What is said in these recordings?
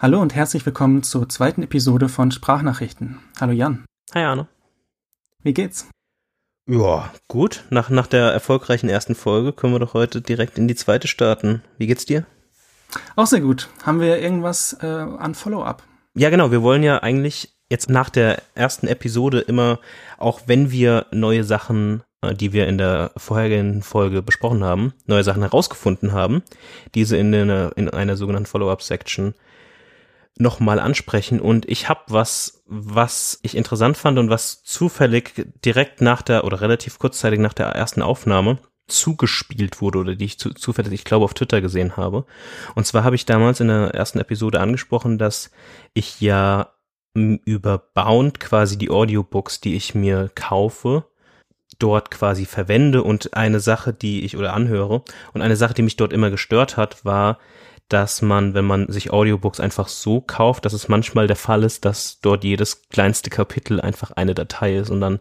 Hallo und herzlich willkommen zur zweiten Episode von Sprachnachrichten. Hallo Jan. Hi Arne. Wie geht's? Ja, gut. Nach, nach der erfolgreichen ersten Folge können wir doch heute direkt in die zweite starten. Wie geht's dir? Auch sehr gut. Haben wir irgendwas äh, an Follow-up? Ja, genau. Wir wollen ja eigentlich jetzt nach der ersten Episode immer, auch wenn wir neue Sachen, äh, die wir in der vorhergehenden Folge besprochen haben, neue Sachen herausgefunden haben, diese in, eine, in einer sogenannten Follow-up-Section nochmal ansprechen und ich habe was, was ich interessant fand und was zufällig direkt nach der oder relativ kurzzeitig nach der ersten Aufnahme zugespielt wurde oder die ich zu, zufällig, ich glaube, auf Twitter gesehen habe. Und zwar habe ich damals in der ersten Episode angesprochen, dass ich ja über Bound quasi die Audiobooks, die ich mir kaufe, dort quasi verwende und eine Sache, die ich oder anhöre und eine Sache, die mich dort immer gestört hat, war, dass man, wenn man sich Audiobooks einfach so kauft, dass es manchmal der Fall ist, dass dort jedes kleinste Kapitel einfach eine Datei ist und dann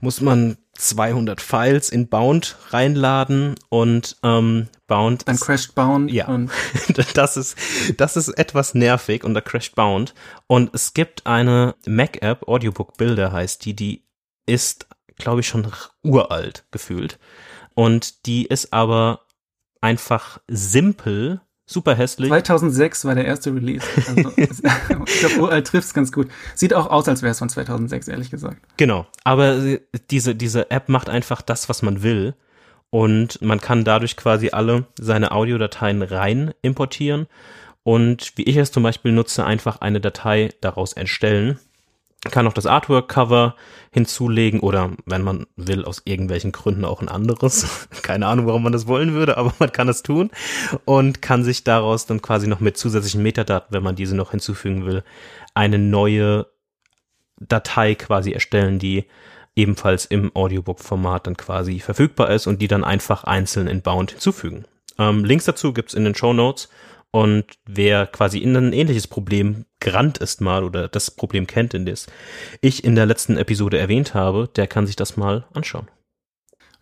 muss man 200 Files in Bound reinladen und ähm, Bound. Dann crasht Bound. Ja, das ist das ist etwas nervig und da crasht Bound und es gibt eine Mac App Audiobook Builder heißt die, die ist glaube ich schon uralt gefühlt und die ist aber einfach simpel super hässlich. 2006 war der erste Release. Also, ich glaube, uralt trifft's ganz gut. Sieht auch aus, als wäre es von 2006, ehrlich gesagt. Genau, aber diese, diese App macht einfach das, was man will. Und man kann dadurch quasi alle seine Audiodateien rein importieren. Und wie ich es zum Beispiel nutze, einfach eine Datei daraus erstellen kann auch das Artwork-Cover hinzulegen oder wenn man will, aus irgendwelchen Gründen auch ein anderes. Keine Ahnung, warum man das wollen würde, aber man kann es tun und kann sich daraus dann quasi noch mit zusätzlichen Metadaten, wenn man diese noch hinzufügen will, eine neue Datei quasi erstellen, die ebenfalls im Audiobook-Format dann quasi verfügbar ist und die dann einfach einzeln in Bound hinzufügen. Ähm, Links dazu gibt's in den Show Notes und wer quasi in ein ähnliches Problem gerannt ist mal oder das Problem kennt, in das ich in der letzten Episode erwähnt habe, der kann sich das mal anschauen.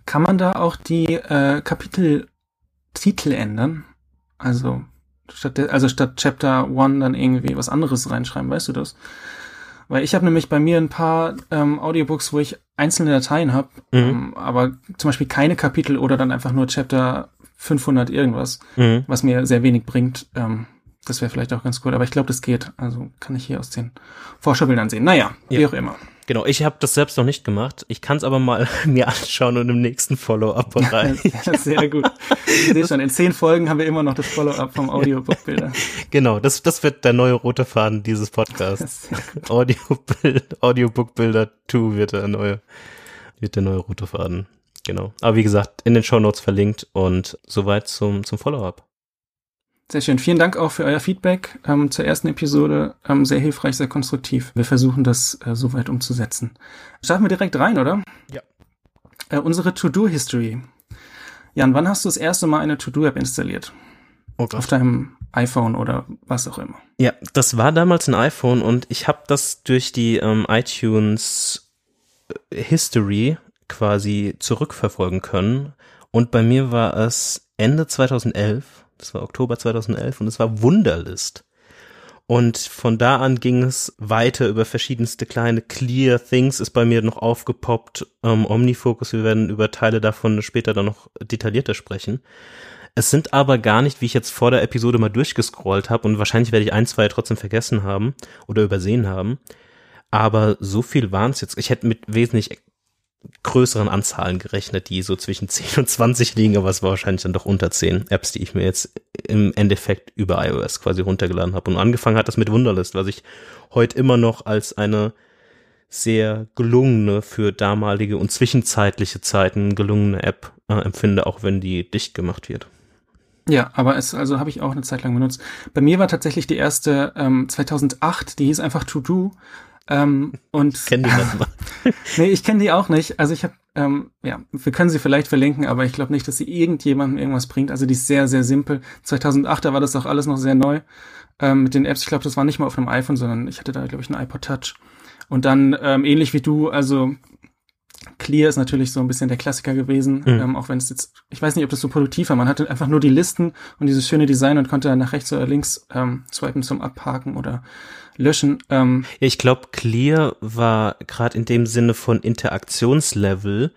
Kann man da auch die äh, Kapiteltitel ändern? Also statt, der, also statt Chapter One dann irgendwie was anderes reinschreiben, weißt du das? Weil ich habe nämlich bei mir ein paar ähm, Audiobooks, wo ich einzelne Dateien habe, mhm. ähm, aber zum Beispiel keine Kapitel oder dann einfach nur Chapter 500 irgendwas, mhm. was mir sehr wenig bringt. Ähm, das wäre vielleicht auch ganz cool, aber ich glaube, das geht. Also kann ich hier aus den Vorschaubildern sehen. Naja, ja. wie auch immer. Genau, ich habe das selbst noch nicht gemacht. Ich kann es aber mal mir anschauen und im nächsten Follow-up rein. Sehr gut. Ich sehe schon, in zehn Folgen haben wir immer noch das Follow-up vom Audiobook-Bilder. Genau, das, das wird der neue rote Faden dieses Podcasts. Audiobook-Bilder 2 wird der neue, wird der neue rote Faden. Genau. Aber wie gesagt, in den Show Notes verlinkt und soweit zum, zum Follow-up. Sehr schön. Vielen Dank auch für euer Feedback ähm, zur ersten Episode. Ähm, sehr hilfreich, sehr konstruktiv. Wir versuchen das äh, soweit umzusetzen. Starten wir direkt rein, oder? Ja. Äh, unsere To-Do-History. Jan, wann hast du das erste Mal eine To-Do-App installiert? Oh Auf deinem iPhone oder was auch immer. Ja, das war damals ein iPhone und ich habe das durch die ähm, iTunes äh, History quasi zurückverfolgen können. Und bei mir war es Ende 2011, das war Oktober 2011 und es war Wunderlist. Und von da an ging es weiter über verschiedenste kleine Clear Things ist bei mir noch aufgepoppt. Ähm, Omnifocus, wir werden über Teile davon später dann noch detaillierter sprechen. Es sind aber gar nicht, wie ich jetzt vor der Episode mal durchgescrollt habe und wahrscheinlich werde ich ein, zwei trotzdem vergessen haben oder übersehen haben. Aber so viel waren es jetzt. Ich hätte mit wesentlich größeren Anzahlen gerechnet, die so zwischen 10 und 20 liegen, aber es war wahrscheinlich dann doch unter 10 Apps, die ich mir jetzt im Endeffekt über iOS quasi runtergeladen habe. Und angefangen hat das mit Wunderlist, was ich heute immer noch als eine sehr gelungene für damalige und zwischenzeitliche Zeiten gelungene App äh, empfinde, auch wenn die dicht gemacht wird. Ja, aber es also habe ich auch eine Zeit lang benutzt. Bei mir war tatsächlich die erste ähm, 2008, die hieß einfach To Do ähm, und kenn die nicht mal. nee, ich kenne die auch nicht. Also ich habe, ähm, ja, wir können sie vielleicht verlinken, aber ich glaube nicht, dass sie irgendjemandem irgendwas bringt. Also die ist sehr, sehr simpel. 2008, da war das auch alles noch sehr neu ähm, mit den Apps. Ich glaube, das war nicht mal auf einem iPhone, sondern ich hatte da, glaube ich, einen iPod Touch. Und dann ähm, ähnlich wie du, also Clear ist natürlich so ein bisschen der Klassiker gewesen, mhm. ähm, auch wenn es jetzt, ich weiß nicht, ob das so produktiv war. Man hatte einfach nur die Listen und dieses schöne Design und konnte dann nach rechts oder links ähm, swipen zum Abhaken oder löschen. Ähm, ja, ich glaube, Clear war gerade in dem Sinne von Interaktionslevel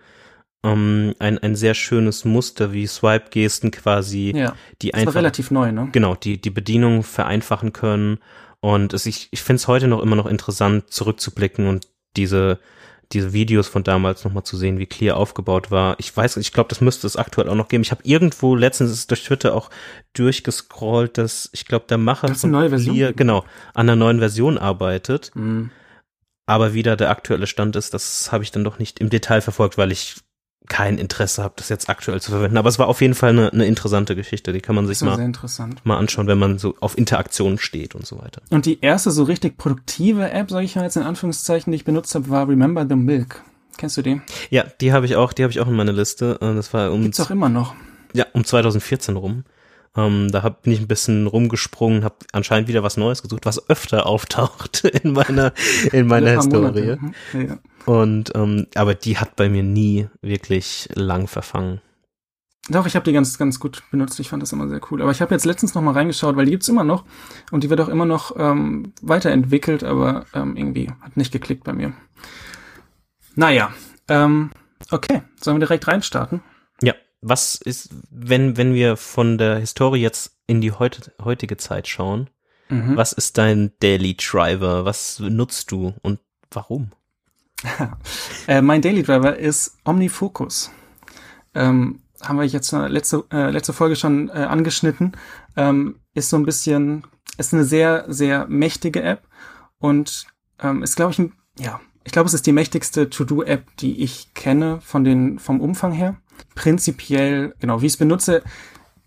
ähm, ein, ein sehr schönes Muster, wie Swipe-Gesten quasi, ja, die das einfach. War relativ neu, ne? Genau, die, die Bedienung vereinfachen können. Und es, ich, ich finde es heute noch immer noch interessant, zurückzublicken und diese, diese Videos von damals nochmal zu sehen, wie Clear aufgebaut war. Ich weiß, ich glaube, das müsste es aktuell auch noch geben. Ich habe irgendwo letztens durch Twitter auch durchgescrollt, dass ich glaube, der Macher das ist eine neue Version. Clear, genau, an einer neuen Version arbeitet. Mhm. Aber wieder der aktuelle Stand ist, das habe ich dann doch nicht im Detail verfolgt, weil ich kein Interesse habe, das jetzt aktuell zu verwenden. Aber es war auf jeden Fall eine, eine interessante Geschichte. Die kann man sich mal, mal anschauen, wenn man so auf Interaktion steht und so weiter. Und die erste so richtig produktive App, sage ich mal jetzt in Anführungszeichen, die ich benutzt habe, war Remember the Milk. Kennst du die? Ja, die habe ich auch, die habe ich auch in meiner Liste. Äh, das war um Gibt's auch immer noch. Ja, um 2014 rum. Ähm, da hab, bin ich ein bisschen rumgesprungen, habe anscheinend wieder was Neues gesucht, was öfter auftaucht in meiner in meiner Historie. Mhm. Ja. Und ähm, aber die hat bei mir nie wirklich lang verfangen. Doch, ich habe die ganz, ganz gut benutzt. Ich fand das immer sehr cool. Aber ich habe jetzt letztens noch mal reingeschaut, weil die gibt's immer noch und die wird auch immer noch ähm, weiterentwickelt, aber ähm, irgendwie hat nicht geklickt bei mir. Naja, ähm, okay, sollen wir direkt reinstarten? Ja, was ist, wenn, wenn wir von der Historie jetzt in die heute, heutige Zeit schauen, mhm. was ist dein Daily Driver? Was nutzt du und warum? äh, mein Daily Driver ist OmniFocus. Ähm, haben wir jetzt letzte, äh, letzte Folge schon äh, angeschnitten. Ähm, ist so ein bisschen, ist eine sehr, sehr mächtige App und ähm, ist, glaube ich, ein, ja, ich glaube, es ist die mächtigste To-Do-App, die ich kenne von den, vom Umfang her. Prinzipiell, genau, wie ich es benutze,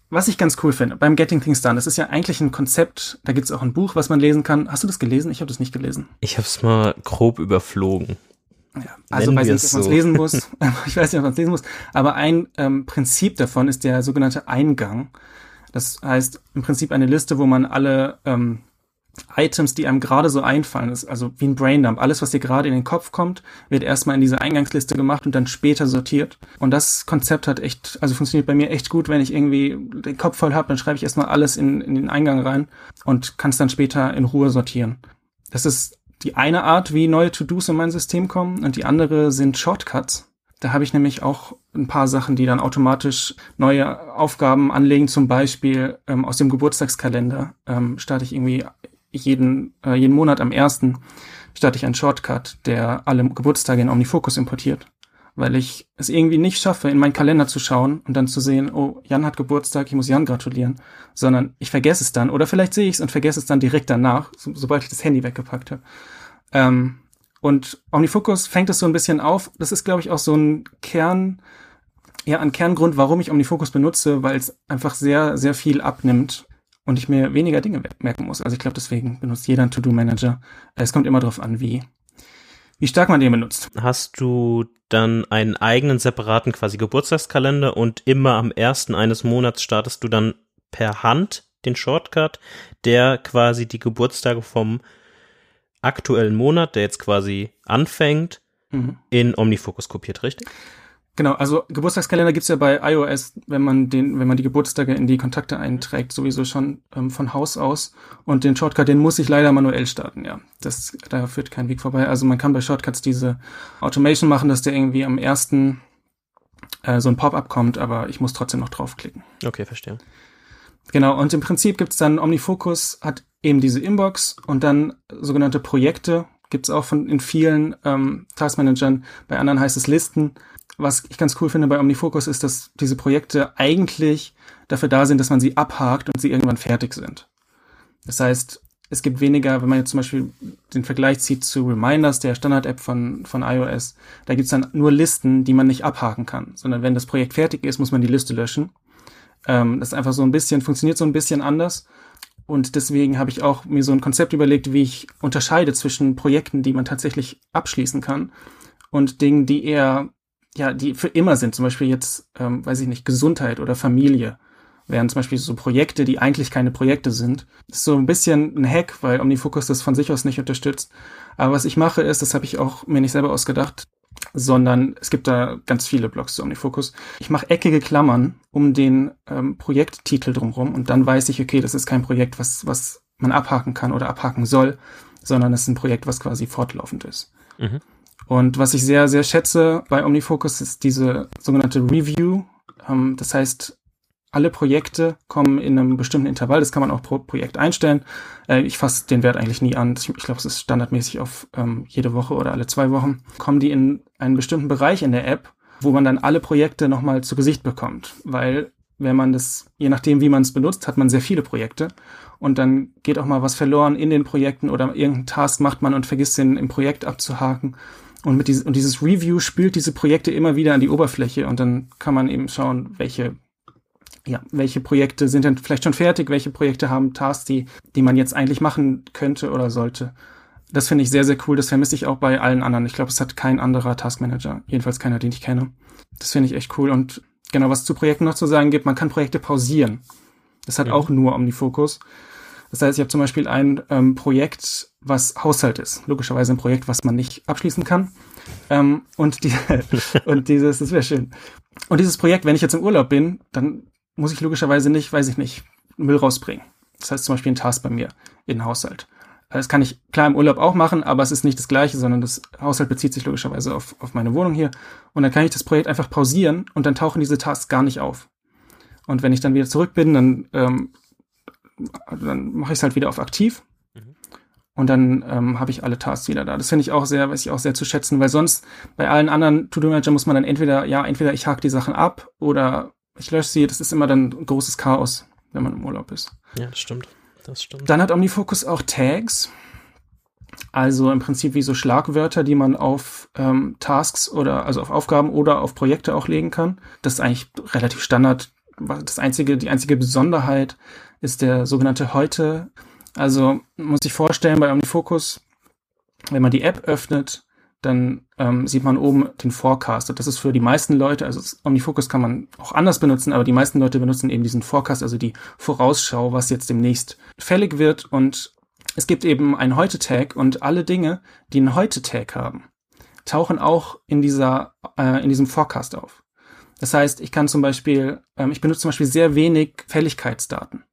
was ich ganz cool finde, beim Getting Things Done, das ist ja eigentlich ein Konzept, da gibt es auch ein Buch, was man lesen kann. Hast du das gelesen? Ich habe das nicht gelesen. Ich habe es mal grob überflogen. Ja, also weiß nicht, ob man es so. lesen muss. ich weiß nicht, ob man es lesen muss. Aber ein ähm, Prinzip davon ist der sogenannte Eingang. Das heißt im Prinzip eine Liste, wo man alle ähm, Items, die einem gerade so einfallen, ist also wie ein Braindump. Alles, was dir gerade in den Kopf kommt, wird erstmal in diese Eingangsliste gemacht und dann später sortiert. Und das Konzept hat echt, also funktioniert bei mir echt gut, wenn ich irgendwie den Kopf voll habe, dann schreibe ich erstmal alles in, in den Eingang rein und kann es dann später in Ruhe sortieren. Das ist die eine Art, wie neue To-Dos in mein System kommen und die andere sind Shortcuts. Da habe ich nämlich auch ein paar Sachen, die dann automatisch neue Aufgaben anlegen. Zum Beispiel ähm, aus dem Geburtstagskalender ähm, starte ich irgendwie jeden, äh, jeden Monat am ersten starte ich einen Shortcut, der alle Geburtstage in OmniFocus importiert. Weil ich es irgendwie nicht schaffe, in meinen Kalender zu schauen und dann zu sehen, oh, Jan hat Geburtstag, ich muss Jan gratulieren, sondern ich vergesse es dann. Oder vielleicht sehe ich es und vergesse es dann direkt danach, so, sobald ich das Handy weggepackt habe. Ähm, und OmniFocus fängt es so ein bisschen auf. Das ist, glaube ich, auch so ein Kern, ja, ein Kerngrund, warum ich OmniFocus benutze, weil es einfach sehr, sehr viel abnimmt und ich mir weniger Dinge merken muss. Also ich glaube, deswegen benutzt jeder einen To-Do-Manager. Es kommt immer darauf an, wie, wie stark man den benutzt. Hast du dann einen eigenen separaten quasi Geburtstagskalender und immer am ersten eines Monats startest du dann per Hand den Shortcut, der quasi die Geburtstage vom aktuellen Monat, der jetzt quasi anfängt, mhm. in OmniFocus kopiert, richtig? Genau, also Geburtstagskalender gibt's ja bei iOS, wenn man den, wenn man die Geburtstage in die Kontakte einträgt, sowieso schon ähm, von Haus aus. Und den Shortcut, den muss ich leider manuell starten, ja. Das, da führt kein Weg vorbei. Also man kann bei Shortcuts diese Automation machen, dass der irgendwie am ersten äh, so ein Pop-up kommt, aber ich muss trotzdem noch draufklicken. Okay, verstehe. Genau, und im Prinzip gibt's dann OmniFocus, hat eben diese Inbox und dann sogenannte Projekte, gibt's auch von in vielen ähm, Taskmanagern, bei anderen heißt es Listen. Was ich ganz cool finde bei OmniFocus ist, dass diese Projekte eigentlich dafür da sind, dass man sie abhakt und sie irgendwann fertig sind. Das heißt, es gibt weniger, wenn man jetzt zum Beispiel den Vergleich zieht zu Reminders, der Standard-App von, von iOS, da gibt's dann nur Listen, die man nicht abhaken kann, sondern wenn das Projekt fertig ist, muss man die Liste löschen. Ähm, das ist einfach so ein bisschen, funktioniert so ein bisschen anders. Und deswegen habe ich auch mir so ein Konzept überlegt, wie ich unterscheide zwischen Projekten, die man tatsächlich abschließen kann und Dingen, die eher, ja, die für immer sind. Zum Beispiel jetzt, ähm, weiß ich nicht, Gesundheit oder Familie. Wären zum Beispiel so Projekte, die eigentlich keine Projekte sind. Das ist so ein bisschen ein Hack, weil OmniFocus das von sich aus nicht unterstützt. Aber was ich mache ist, das habe ich auch mir nicht selber ausgedacht, sondern es gibt da ganz viele Blogs zu OmniFocus. Ich mache eckige Klammern um den ähm, Projekttitel drumherum und dann weiß ich, okay, das ist kein Projekt, was, was man abhaken kann oder abhaken soll, sondern es ist ein Projekt, was quasi fortlaufend ist. Mhm. Und was ich sehr, sehr schätze bei OmniFocus ist diese sogenannte Review. Ähm, das heißt, alle Projekte kommen in einem bestimmten Intervall. Das kann man auch pro Projekt einstellen. Äh, ich fasse den Wert eigentlich nie an. Ich, ich glaube, es ist standardmäßig auf ähm, jede Woche oder alle zwei Wochen. Kommen die in einen bestimmten Bereich in der App, wo man dann alle Projekte nochmal zu Gesicht bekommt. Weil wenn man das, je nachdem wie man es benutzt, hat man sehr viele Projekte. Und dann geht auch mal was verloren in den Projekten oder irgendeinen Task macht man und vergisst den im Projekt abzuhaken. Und, mit dieses, und dieses Review spült diese Projekte immer wieder an die Oberfläche und dann kann man eben schauen, welche ja, welche Projekte sind denn vielleicht schon fertig, welche Projekte haben Tasks, die, die man jetzt eigentlich machen könnte oder sollte. Das finde ich sehr, sehr cool. Das vermisse ich auch bei allen anderen. Ich glaube, es hat kein anderer Taskmanager, jedenfalls keiner, den ich kenne. Das finde ich echt cool. Und genau, was zu Projekten noch zu sagen gibt, man kann Projekte pausieren. Das hat ja. auch nur OmniFocus. Das heißt, ich habe zum Beispiel ein ähm, Projekt, was Haushalt ist. Logischerweise ein Projekt, was man nicht abschließen kann. Ähm, und, die, und dieses, das wäre schön. Und dieses Projekt, wenn ich jetzt im Urlaub bin, dann muss ich logischerweise nicht, weiß ich nicht, Müll rausbringen. Das heißt zum Beispiel ein Task bei mir in den Haushalt. Das kann ich klar im Urlaub auch machen, aber es ist nicht das gleiche, sondern das Haushalt bezieht sich logischerweise auf, auf meine Wohnung hier. Und dann kann ich das Projekt einfach pausieren und dann tauchen diese Tasks gar nicht auf. Und wenn ich dann wieder zurück bin, dann, ähm, dann mache ich es halt wieder auf aktiv. Mhm. Und dann ähm, habe ich alle Tasks wieder da. Das finde ich auch sehr, weiß ich auch sehr zu schätzen, weil sonst bei allen anderen To-Do-Manager muss man dann entweder, ja, entweder ich hake die Sachen ab oder ich lösche sie, das ist immer dann ein großes Chaos, wenn man im Urlaub ist. Ja, das stimmt. Das stimmt. Dann hat OmniFocus auch Tags. Also im Prinzip wie so Schlagwörter, die man auf ähm, Tasks oder also auf Aufgaben oder auf Projekte auch legen kann. Das ist eigentlich relativ Standard. Das einzige, die einzige Besonderheit ist der sogenannte Heute. Also muss ich vorstellen bei OmniFocus, wenn man die App öffnet, dann ähm, sieht man oben den Forecast. Und das ist für die meisten Leute, also OmniFocus kann man auch anders benutzen, aber die meisten Leute benutzen eben diesen Forecast, also die Vorausschau, was jetzt demnächst fällig wird. Und es gibt eben einen Heute-Tag und alle Dinge, die einen Heute-Tag haben, tauchen auch in dieser, äh, in diesem Forecast auf. Das heißt, ich kann zum Beispiel, ähm, ich benutze zum Beispiel sehr wenig Fälligkeitsdaten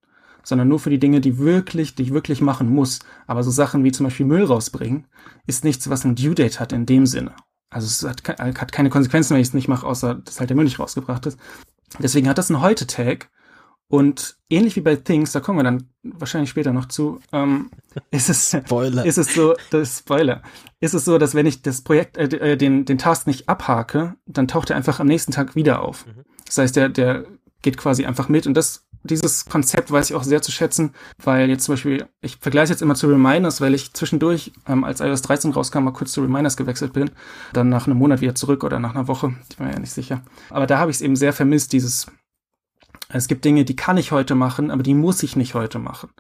sondern nur für die Dinge, die wirklich, die ich wirklich machen muss. Aber so Sachen wie zum Beispiel Müll rausbringen, ist nichts, was ein Due Date hat in dem Sinne. Also es hat, hat keine Konsequenzen, wenn ich es nicht mache, außer dass halt der Müll nicht rausgebracht ist. Deswegen hat das einen Heute-Tag. Und ähnlich wie bei Things, da kommen wir dann wahrscheinlich später noch zu, ähm, ist es, Spoiler. ist es so, das Spoiler, ist es so, dass wenn ich das Projekt, äh, äh, den, den Task nicht abhake, dann taucht er einfach am nächsten Tag wieder auf. Mhm. Das heißt, der, der geht quasi einfach mit und das dieses Konzept weiß ich auch sehr zu schätzen, weil jetzt zum Beispiel, ich vergleiche jetzt immer zu Reminders, weil ich zwischendurch, ähm, als iOS 13 rauskam, mal kurz zu Reminders gewechselt bin, dann nach einem Monat wieder zurück oder nach einer Woche, ich war ja nicht sicher. Aber da habe ich es eben sehr vermisst, dieses, es gibt Dinge, die kann ich heute machen, aber die muss ich nicht heute machen.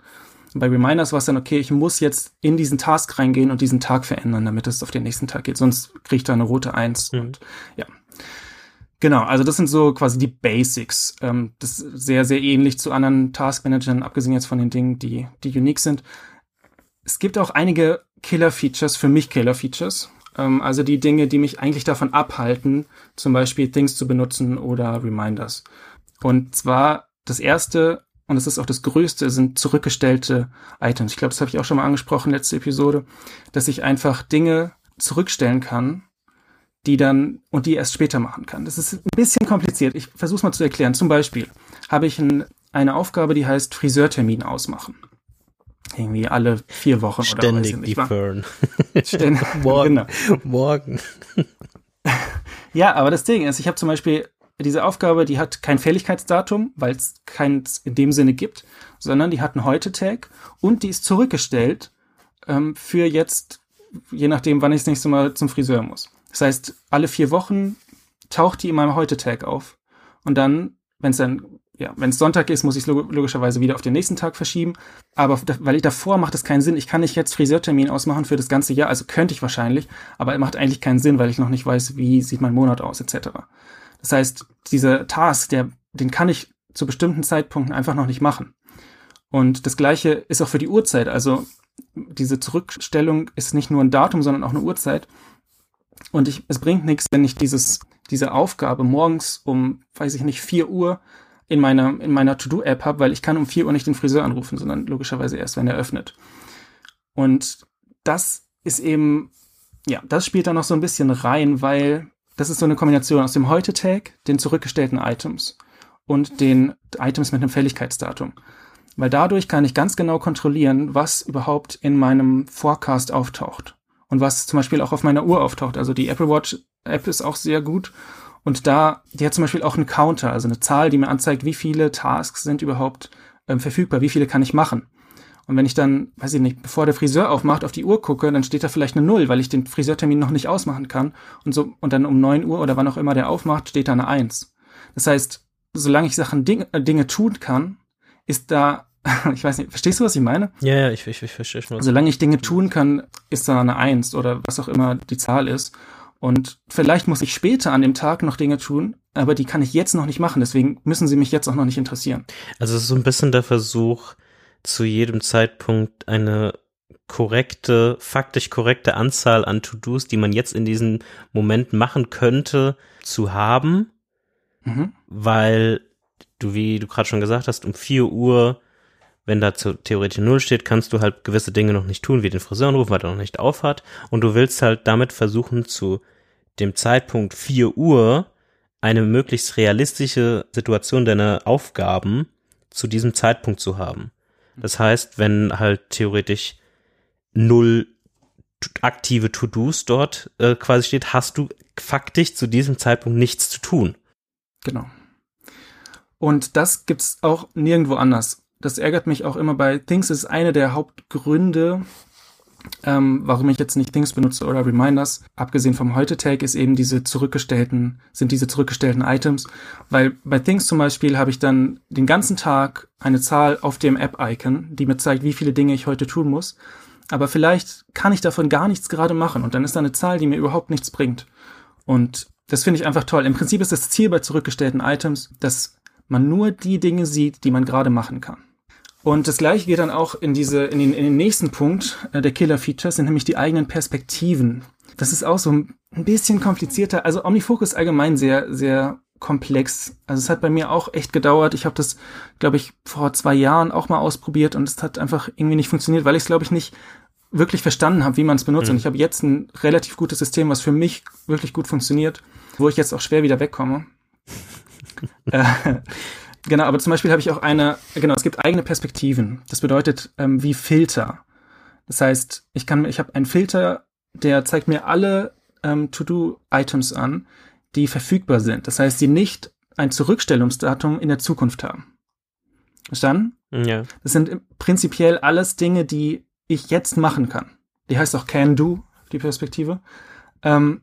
bei Reminders war es dann, okay, ich muss jetzt in diesen Task reingehen und diesen Tag verändern, damit es auf den nächsten Tag geht, sonst kriege ich da eine rote Eins mhm. und ja, Genau, also das sind so quasi die Basics. Ähm, das ist sehr, sehr ähnlich zu anderen Taskmanagern, abgesehen jetzt von den Dingen, die, die unique sind. Es gibt auch einige Killer-Features, für mich Killer-Features. Ähm, also die Dinge, die mich eigentlich davon abhalten, zum Beispiel Things zu benutzen oder Reminders. Und zwar das erste, und das ist auch das größte, sind zurückgestellte Items. Ich glaube, das habe ich auch schon mal angesprochen, letzte Episode, dass ich einfach Dinge zurückstellen kann, die dann und die erst später machen kann. Das ist ein bisschen kompliziert. Ich versuche es mal zu erklären. Zum Beispiel habe ich ein, eine Aufgabe, die heißt Friseurtermin ausmachen. Irgendwie alle vier Wochen Ständig oder. Ständig. Morgen. Genau. Morgen. ja, aber das Ding ist, ich habe zum Beispiel diese Aufgabe, die hat kein Fälligkeitsdatum, weil es keins in dem Sinne gibt, sondern die hat einen Heute-Tag und die ist zurückgestellt ähm, für jetzt, je nachdem, wann ich das nächste Mal zum Friseur muss. Das heißt, alle vier Wochen taucht die in meinem Heute-Tag auf. Und dann, wenn es dann, ja, wenn es Sonntag ist, muss ich es logischerweise wieder auf den nächsten Tag verschieben. Aber weil ich davor macht es keinen Sinn. Ich kann nicht jetzt Friseurtermin ausmachen für das ganze Jahr. Also könnte ich wahrscheinlich, aber macht eigentlich keinen Sinn, weil ich noch nicht weiß, wie sieht mein Monat aus, etc. Das heißt, dieser Task, der, den kann ich zu bestimmten Zeitpunkten einfach noch nicht machen. Und das gleiche ist auch für die Uhrzeit. Also diese Zurückstellung ist nicht nur ein Datum, sondern auch eine Uhrzeit. Und ich, es bringt nichts, wenn ich dieses, diese Aufgabe morgens um, weiß ich nicht, 4 Uhr in meiner, in meiner To-Do-App habe, weil ich kann um 4 Uhr nicht den Friseur anrufen, sondern logischerweise erst, wenn er öffnet. Und das ist eben, ja, das spielt da noch so ein bisschen rein, weil das ist so eine Kombination aus dem Heute-Tag, den zurückgestellten Items und den Items mit einem Fälligkeitsdatum. Weil dadurch kann ich ganz genau kontrollieren, was überhaupt in meinem Forecast auftaucht. Und was zum Beispiel auch auf meiner Uhr auftaucht. Also die Apple Watch App ist auch sehr gut. Und da, die hat zum Beispiel auch einen Counter, also eine Zahl, die mir anzeigt, wie viele Tasks sind überhaupt ähm, verfügbar, wie viele kann ich machen. Und wenn ich dann, weiß ich nicht, bevor der Friseur aufmacht, auf die Uhr gucke, dann steht da vielleicht eine Null, weil ich den Friseurtermin noch nicht ausmachen kann. Und so, und dann um neun Uhr oder wann auch immer der aufmacht, steht da eine Eins. Das heißt, solange ich Sachen, Dinge, äh, Dinge tun kann, ist da, ich weiß nicht, verstehst du, was ich meine? Ja, ja, ich, ich, ich verstehe schon. Solange ich Dinge tun kann, ist da eine Eins oder was auch immer die Zahl ist. Und vielleicht muss ich später an dem Tag noch Dinge tun, aber die kann ich jetzt noch nicht machen. Deswegen müssen sie mich jetzt auch noch nicht interessieren. Also es ist so ein bisschen der Versuch, zu jedem Zeitpunkt eine korrekte, faktisch korrekte Anzahl an To-Dos, die man jetzt in diesem Moment machen könnte, zu haben, mhm. weil du, wie du gerade schon gesagt hast, um vier Uhr, wenn da theoretisch null steht, kannst du halt gewisse Dinge noch nicht tun, wie den Friseur anrufen, weil er noch nicht aufhat. Und du willst halt damit versuchen, zu dem Zeitpunkt vier Uhr eine möglichst realistische Situation deiner Aufgaben zu diesem Zeitpunkt zu haben. Das heißt, wenn halt theoretisch null aktive To-Dos dort äh, quasi steht, hast du faktisch zu diesem Zeitpunkt nichts zu tun. Genau. Und das gibt's auch nirgendwo anders. Das ärgert mich auch immer bei Things ist eine der Hauptgründe, ähm, warum ich jetzt nicht Things benutze oder Reminders, abgesehen vom Heute-Tag, ist eben diese zurückgestellten, sind diese zurückgestellten Items. Weil bei Things zum Beispiel habe ich dann den ganzen Tag eine Zahl auf dem App-Icon, die mir zeigt, wie viele Dinge ich heute tun muss. Aber vielleicht kann ich davon gar nichts gerade machen und dann ist da eine Zahl, die mir überhaupt nichts bringt. Und das finde ich einfach toll. Im Prinzip ist das Ziel bei zurückgestellten Items, dass man nur die Dinge sieht, die man gerade machen kann. Und das gleiche geht dann auch in diese, in den, in den nächsten Punkt äh, der Killer-Features, sind nämlich die eigenen Perspektiven. Das ist auch so ein bisschen komplizierter. Also Omnifocus allgemein sehr, sehr komplex. Also es hat bei mir auch echt gedauert. Ich habe das, glaube ich, vor zwei Jahren auch mal ausprobiert und es hat einfach irgendwie nicht funktioniert, weil ich es, glaube ich, nicht wirklich verstanden habe, wie man es benutzt. Mhm. Und ich habe jetzt ein relativ gutes System, was für mich wirklich gut funktioniert, wo ich jetzt auch schwer wieder wegkomme. äh, Genau, aber zum Beispiel habe ich auch eine, genau, es gibt eigene Perspektiven. Das bedeutet ähm, wie Filter. Das heißt, ich kann, ich habe einen Filter, der zeigt mir alle ähm, To-Do-Items an, die verfügbar sind. Das heißt, die nicht ein Zurückstellungsdatum in der Zukunft haben. Verstanden? Ja. Das sind prinzipiell alles Dinge, die ich jetzt machen kann. Die heißt auch Can Do, die Perspektive. Ähm,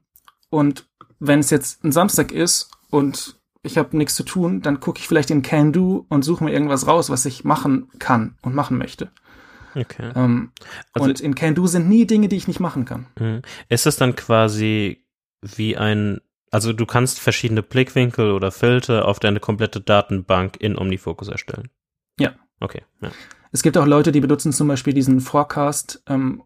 und wenn es jetzt ein Samstag ist und ich habe nichts zu tun, dann gucke ich vielleicht in Can Do und suche mir irgendwas raus, was ich machen kann und machen möchte. Okay. Ähm, also, und in Can Do sind nie Dinge, die ich nicht machen kann. Mhm. Ist es dann quasi wie ein, also du kannst verschiedene Blickwinkel oder Filter auf deine komplette Datenbank in OmniFocus erstellen? Ja. Okay. Ja. Es gibt auch Leute, die benutzen zum Beispiel diesen Forecast ähm,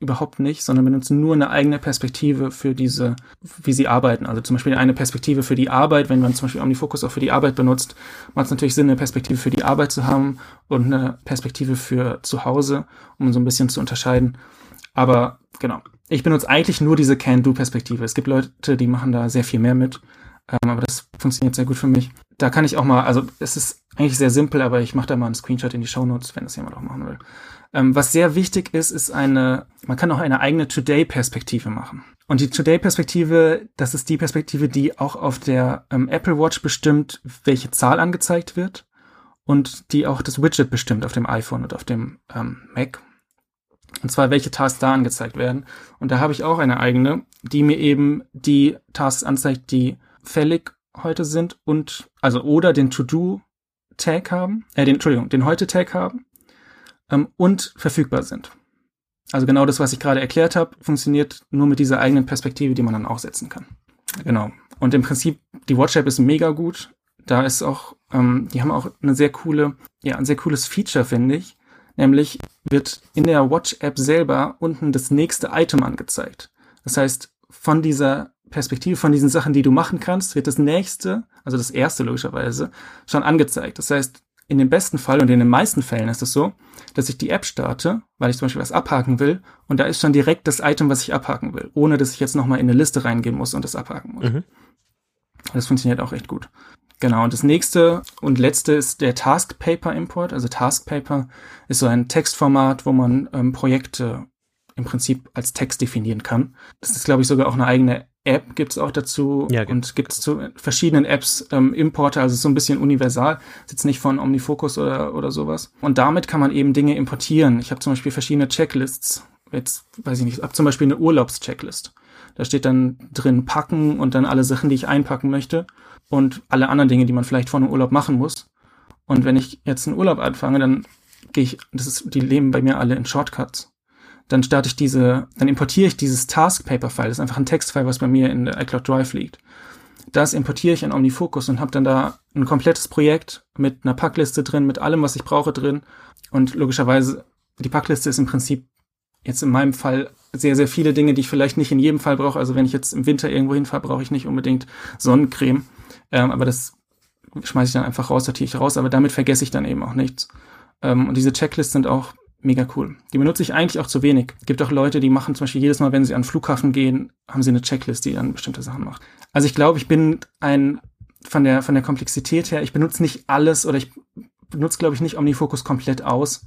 überhaupt nicht, sondern benutzen nur eine eigene Perspektive für diese, wie sie arbeiten. Also zum Beispiel eine Perspektive für die Arbeit. Wenn man zum Beispiel OmniFocus auch für die Arbeit benutzt, macht es natürlich Sinn, eine Perspektive für die Arbeit zu haben und eine Perspektive für zu Hause, um so ein bisschen zu unterscheiden. Aber genau, ich benutze eigentlich nur diese Can-Do-Perspektive. Es gibt Leute, die machen da sehr viel mehr mit. Aber das funktioniert sehr gut für mich. Da kann ich auch mal, also es ist eigentlich sehr simpel, aber ich mache da mal einen Screenshot in die Show Notes, wenn das jemand auch machen will. Ähm, was sehr wichtig ist, ist eine, man kann auch eine eigene Today-Perspektive machen. Und die Today-Perspektive, das ist die Perspektive, die auch auf der ähm, Apple Watch bestimmt, welche Zahl angezeigt wird und die auch das Widget bestimmt auf dem iPhone und auf dem ähm, Mac. Und zwar, welche Tasks da angezeigt werden. Und da habe ich auch eine eigene, die mir eben die Tasks anzeigt, die fällig heute sind und also oder den To-Do-Tag haben, äh, den, Entschuldigung, den heute-Tag haben ähm, und verfügbar sind. Also genau das, was ich gerade erklärt habe, funktioniert nur mit dieser eigenen Perspektive, die man dann auch setzen kann. Genau. Und im Prinzip, die Watch-App ist mega gut. Da ist auch, ähm, die haben auch eine sehr coole, ja, ein sehr cooles Feature, finde ich. Nämlich wird in der Watch-App selber unten das nächste Item angezeigt. Das heißt, von dieser Perspektive, von diesen Sachen, die du machen kannst, wird das nächste, also das erste logischerweise, schon angezeigt. Das heißt, in dem besten Fall und in den meisten Fällen ist es so, dass ich die App starte, weil ich zum Beispiel was abhaken will und da ist schon direkt das Item, was ich abhaken will, ohne dass ich jetzt nochmal in eine Liste reingehen muss und das abhaken muss. Mhm. Das funktioniert auch echt gut. Genau, und das nächste und letzte ist der Task Paper Import. Also Task Paper ist so ein Textformat, wo man ähm, Projekte im Prinzip als Text definieren kann. Das ist, glaube ich, sogar auch eine eigene App gibt es auch dazu ja, und gibt es zu verschiedenen Apps ähm, Importe, also so ein bisschen universal, ist jetzt nicht von Omnifocus oder, oder sowas. Und damit kann man eben Dinge importieren. Ich habe zum Beispiel verschiedene Checklists. Jetzt weiß ich nicht, ab zum Beispiel eine Urlaubschecklist. Da steht dann drin packen und dann alle Sachen, die ich einpacken möchte und alle anderen Dinge, die man vielleicht vor einem Urlaub machen muss. Und wenn ich jetzt einen Urlaub anfange, dann gehe ich, das ist, die leben bei mir alle in Shortcuts dann starte ich diese, dann importiere ich dieses Task Paper File. Das ist einfach ein Textfile, was bei mir in der iCloud Drive liegt. Das importiere ich in OmniFocus und habe dann da ein komplettes Projekt mit einer Packliste drin, mit allem, was ich brauche drin. Und logischerweise, die Packliste ist im Prinzip jetzt in meinem Fall sehr, sehr viele Dinge, die ich vielleicht nicht in jedem Fall brauche. Also wenn ich jetzt im Winter irgendwo hinfahre, brauche ich nicht unbedingt Sonnencreme. Ähm, aber das schmeiße ich dann einfach raus, sortiere ich raus. Aber damit vergesse ich dann eben auch nichts. Ähm, und diese Checklists sind auch mega cool. Die benutze ich eigentlich auch zu wenig. Gibt auch Leute, die machen zum Beispiel jedes Mal, wenn sie an den Flughafen gehen, haben sie eine Checklist, die dann bestimmte Sachen macht. Also ich glaube, ich bin ein von der von der Komplexität her, ich benutze nicht alles oder ich benutze, glaube ich, nicht Omnifocus komplett aus.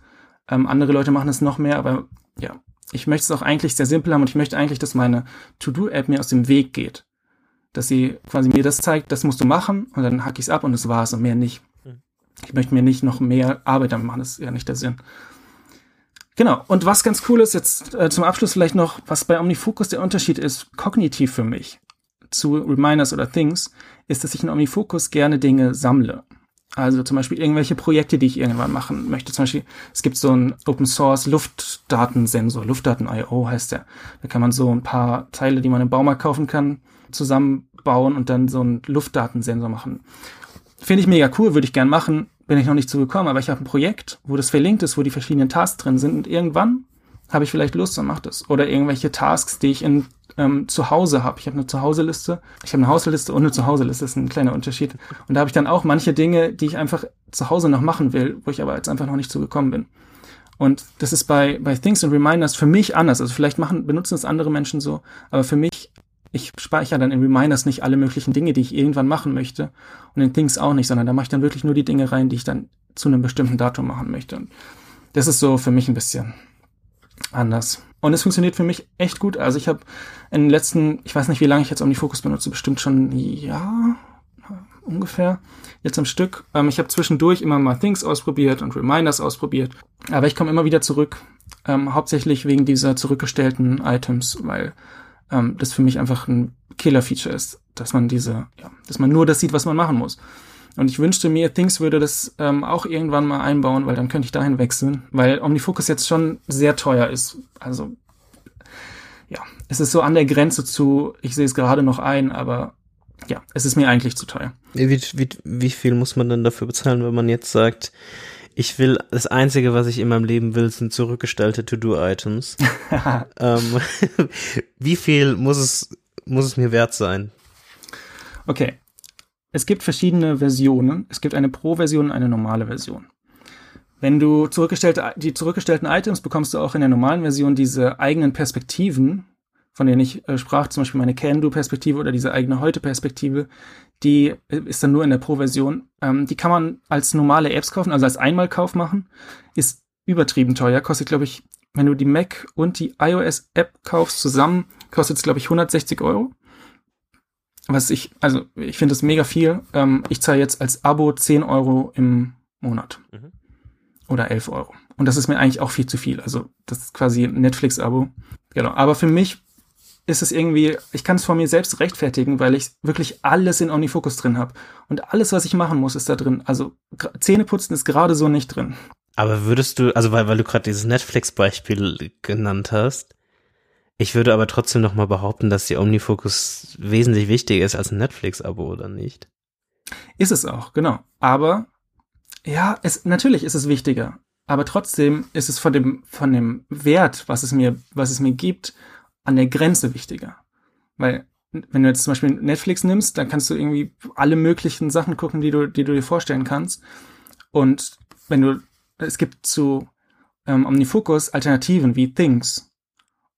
Ähm, andere Leute machen es noch mehr, aber ja, ich möchte es auch eigentlich sehr simpel haben und ich möchte eigentlich, dass meine To-Do-App mir aus dem Weg geht. Dass sie quasi mir das zeigt, das musst du machen und dann hack ich es ab und das war's und mehr nicht. Hm. Ich möchte mir nicht noch mehr Arbeit damit machen, das ist ja nicht der Sinn. Genau. Und was ganz cool ist, jetzt äh, zum Abschluss vielleicht noch, was bei OmniFocus der Unterschied ist, kognitiv für mich zu Reminders oder Things, ist, dass ich in OmniFocus gerne Dinge sammle. Also zum Beispiel irgendwelche Projekte, die ich irgendwann machen möchte. Zum Beispiel, es gibt so einen Open Source Luftdatensensor, Luftdaten.io heißt der. Da kann man so ein paar Teile, die man im Baumarkt kaufen kann, zusammenbauen und dann so einen Luftdatensensor machen. Finde ich mega cool, würde ich gern machen bin ich noch nicht zugekommen, aber ich habe ein Projekt, wo das verlinkt ist, wo die verschiedenen Tasks drin sind und irgendwann habe ich vielleicht Lust und mache das. Oder irgendwelche Tasks, die ich in ähm, zu Hause habe. Ich habe eine Zuhause-Liste, ich habe eine Hausliste und eine Zuhause-Liste, das ist ein kleiner Unterschied. Und da habe ich dann auch manche Dinge, die ich einfach zu Hause noch machen will, wo ich aber jetzt einfach noch nicht zugekommen bin. Und das ist bei, bei Things and Reminders für mich anders. Also vielleicht machen, benutzen es andere Menschen so, aber für mich ich speichere dann in Reminders nicht alle möglichen Dinge, die ich irgendwann machen möchte und in Things auch nicht, sondern da mache ich dann wirklich nur die Dinge rein, die ich dann zu einem bestimmten Datum machen möchte. Und das ist so für mich ein bisschen anders. Und es funktioniert für mich echt gut. Also ich habe in den letzten, ich weiß nicht, wie lange ich jetzt OmniFocus benutze, bestimmt schon ein Jahr ungefähr, jetzt am Stück. Ähm, ich habe zwischendurch immer mal Things ausprobiert und Reminders ausprobiert. Aber ich komme immer wieder zurück, ähm, hauptsächlich wegen dieser zurückgestellten Items, weil ähm, das für mich einfach ein Killer-Feature ist, dass man diese, ja, dass man nur das sieht, was man machen muss. Und ich wünschte mir, Things würde das ähm, auch irgendwann mal einbauen, weil dann könnte ich dahin wechseln, weil OmniFocus jetzt schon sehr teuer ist. Also ja, es ist so an der Grenze zu, ich sehe es gerade noch ein, aber ja, es ist mir eigentlich zu teuer. Wie, wie, wie viel muss man denn dafür bezahlen, wenn man jetzt sagt, ich will, das Einzige, was ich in meinem Leben will, sind zurückgestellte To-Do-Items. ähm, wie viel muss es, muss es mir wert sein? Okay. Es gibt verschiedene Versionen. Es gibt eine Pro-Version und eine normale Version. Wenn du zurückgestellte, die zurückgestellten Items bekommst du auch in der normalen Version diese eigenen Perspektiven, von denen ich äh, sprach, zum Beispiel meine Can-Do-Perspektive oder diese eigene Heute-Perspektive, die ist dann nur in der Pro-Version. Ähm, die kann man als normale Apps kaufen, also als Einmalkauf machen. Ist übertrieben teuer, kostet, glaube ich, wenn du die Mac und die iOS-App kaufst zusammen, kostet es, glaube ich, 160 Euro. Was ich, also ich finde das mega viel. Ähm, ich zahle jetzt als Abo 10 Euro im Monat. Mhm. Oder 11 Euro. Und das ist mir eigentlich auch viel zu viel. Also das ist quasi ein Netflix-Abo. Genau. Aber für mich ist es irgendwie, ich kann es vor mir selbst rechtfertigen, weil ich wirklich alles in OmniFocus drin habe. Und alles, was ich machen muss, ist da drin. Also Zähneputzen ist gerade so nicht drin. Aber würdest du, also weil, weil du gerade dieses Netflix-Beispiel genannt hast, ich würde aber trotzdem noch mal behaupten, dass die OmniFocus wesentlich wichtiger ist als ein Netflix-Abo, oder nicht? Ist es auch, genau. Aber ja, es, natürlich ist es wichtiger. Aber trotzdem ist es von dem, von dem Wert, was es mir, was es mir gibt, an der Grenze wichtiger. Weil wenn du jetzt zum Beispiel Netflix nimmst, dann kannst du irgendwie alle möglichen Sachen gucken, die du, die du dir vorstellen kannst. Und wenn du, es gibt zu ähm, Omnifocus Alternativen wie Things.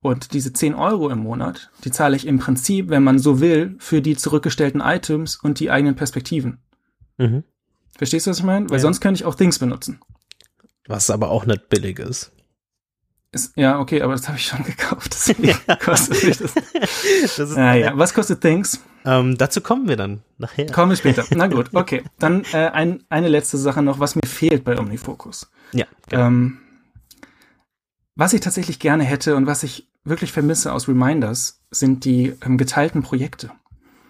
Und diese 10 Euro im Monat, die zahle ich im Prinzip, wenn man so will, für die zurückgestellten Items und die eigenen Perspektiven. Mhm. Verstehst du, was ich meine? Weil ja. sonst könnte ich auch Things benutzen. Was aber auch nicht billig ist. Ist ja, okay, aber das habe ich schon gekauft. Deswegen kostet mich das. das ist, ah, ja. Was kostet Things? Ähm, dazu kommen wir dann nachher. Kommen wir später. Na gut, okay. Dann äh, ein, eine letzte Sache noch, was mir fehlt bei OmniFocus. Ja. Genau. Ähm, was ich tatsächlich gerne hätte und was ich wirklich vermisse aus Reminders, sind die ähm, geteilten Projekte.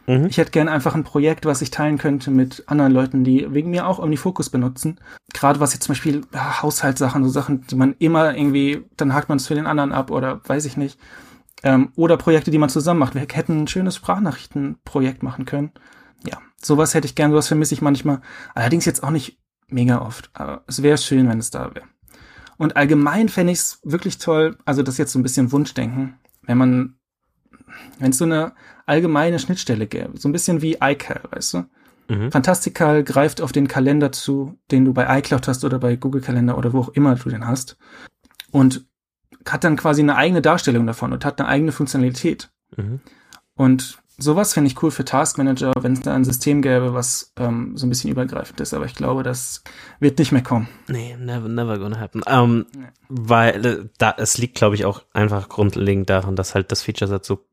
Mhm. Ich hätte gerne einfach ein Projekt, was ich teilen könnte mit anderen Leuten, die wegen mir auch OmniFocus benutzen. Gerade was jetzt zum Beispiel ja, Haushaltssachen, so Sachen, die man immer irgendwie, dann hakt man es für den anderen ab oder weiß ich nicht. Ähm, oder Projekte, die man zusammen macht. Wir hätten ein schönes Sprachnachrichtenprojekt machen können. Ja, sowas hätte ich gern, sowas vermisse ich manchmal. Allerdings jetzt auch nicht mega oft. Aber es wäre schön, wenn es da wäre. Und allgemein fände ich es wirklich toll, also das jetzt so ein bisschen Wunschdenken, wenn man, wenn es so eine allgemeine Schnittstelle gäbe, so ein bisschen wie iCal, weißt du? Mhm. Fantastical greift auf den Kalender zu, den du bei iCloud hast oder bei Google Kalender oder wo auch immer du den hast und hat dann quasi eine eigene Darstellung davon und hat eine eigene Funktionalität. Mhm. Und sowas fände ich cool für Task Manager, wenn es da ein System gäbe, was ähm, so ein bisschen übergreifend ist. Aber ich glaube, das wird nicht mehr kommen. Nee, never, never gonna happen. Um, nee. Weil äh, da es liegt, glaube ich, auch einfach grundlegend daran, dass halt das Feature-Set so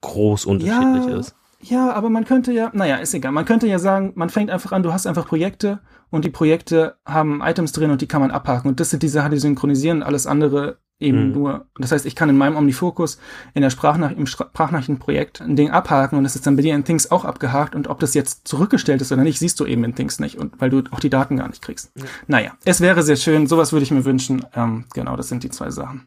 groß unterschiedlich ja, ist. Ja, aber man könnte ja, naja, ist egal. Man könnte ja sagen, man fängt einfach an, du hast einfach Projekte und die Projekte haben Items drin und die kann man abhaken. Und das sind die Sachen, die synchronisieren. Alles andere eben mhm. nur, das heißt, ich kann in meinem Omnifocus in der Sprachnach im Sprachnachrichtenprojekt ein Ding abhaken und das ist dann bei dir in Things auch abgehakt und ob das jetzt zurückgestellt ist oder nicht, siehst du eben in Things nicht und weil du auch die Daten gar nicht kriegst. Ja. Naja, es wäre sehr schön, sowas würde ich mir wünschen. Ähm, genau, das sind die zwei Sachen.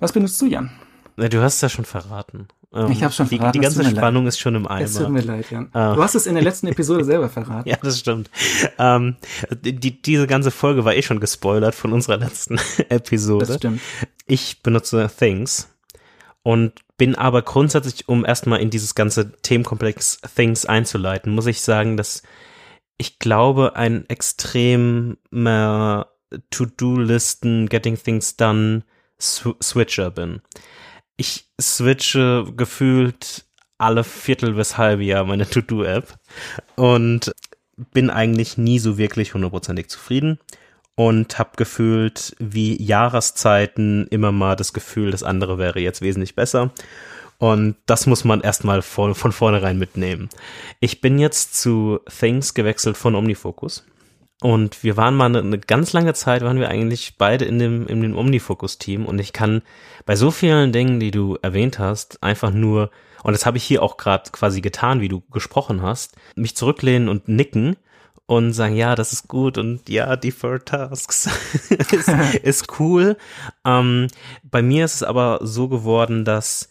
Was benutzt du, Jan? Du hast es ja schon verraten. Ähm, ich habe schon verraten. Die, die ganze Spannung leid. ist schon im Eimer. Es tut mir leid, Jan. Uh. Du hast es in der letzten Episode selber verraten. ja, das stimmt. Ähm, die, diese ganze Folge war eh schon gespoilert von unserer letzten Episode. Das stimmt. Ich benutze Things und bin aber grundsätzlich, um erstmal in dieses ganze Themenkomplex Things einzuleiten, muss ich sagen, dass ich glaube, ein extremer To-Do-Listen, Getting Things Done Switcher bin ich switche gefühlt alle Viertel bis halbe Jahr meine To-Do-App und bin eigentlich nie so wirklich hundertprozentig zufrieden und habe gefühlt wie Jahreszeiten immer mal das Gefühl, das andere wäre jetzt wesentlich besser. Und das muss man erstmal von, von vornherein mitnehmen. Ich bin jetzt zu Things gewechselt von Omnifocus. Und wir waren mal eine, eine, ganz lange Zeit, waren wir eigentlich beide in dem, in dem Omnifocus-Team. Und ich kann bei so vielen Dingen, die du erwähnt hast, einfach nur, und das habe ich hier auch gerade quasi getan, wie du gesprochen hast, mich zurücklehnen und nicken und sagen, ja, das ist gut und ja, Deferred Tasks ist, ist cool. Ähm, bei mir ist es aber so geworden, dass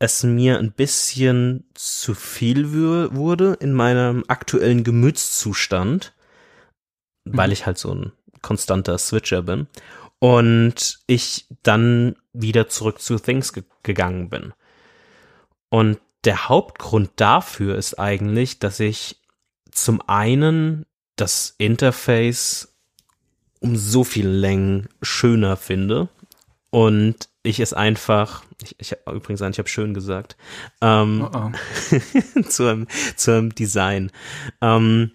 es mir ein bisschen zu viel wurde in meinem aktuellen Gemütszustand weil mhm. ich halt so ein konstanter Switcher bin. Und ich dann wieder zurück zu Things ge gegangen bin. Und der Hauptgrund dafür ist eigentlich, dass ich zum einen das Interface um so viel Längen schöner finde und ich es einfach, ich, ich übrigens ich habe schön gesagt, ähm, oh oh. zum, zum Design. Ähm,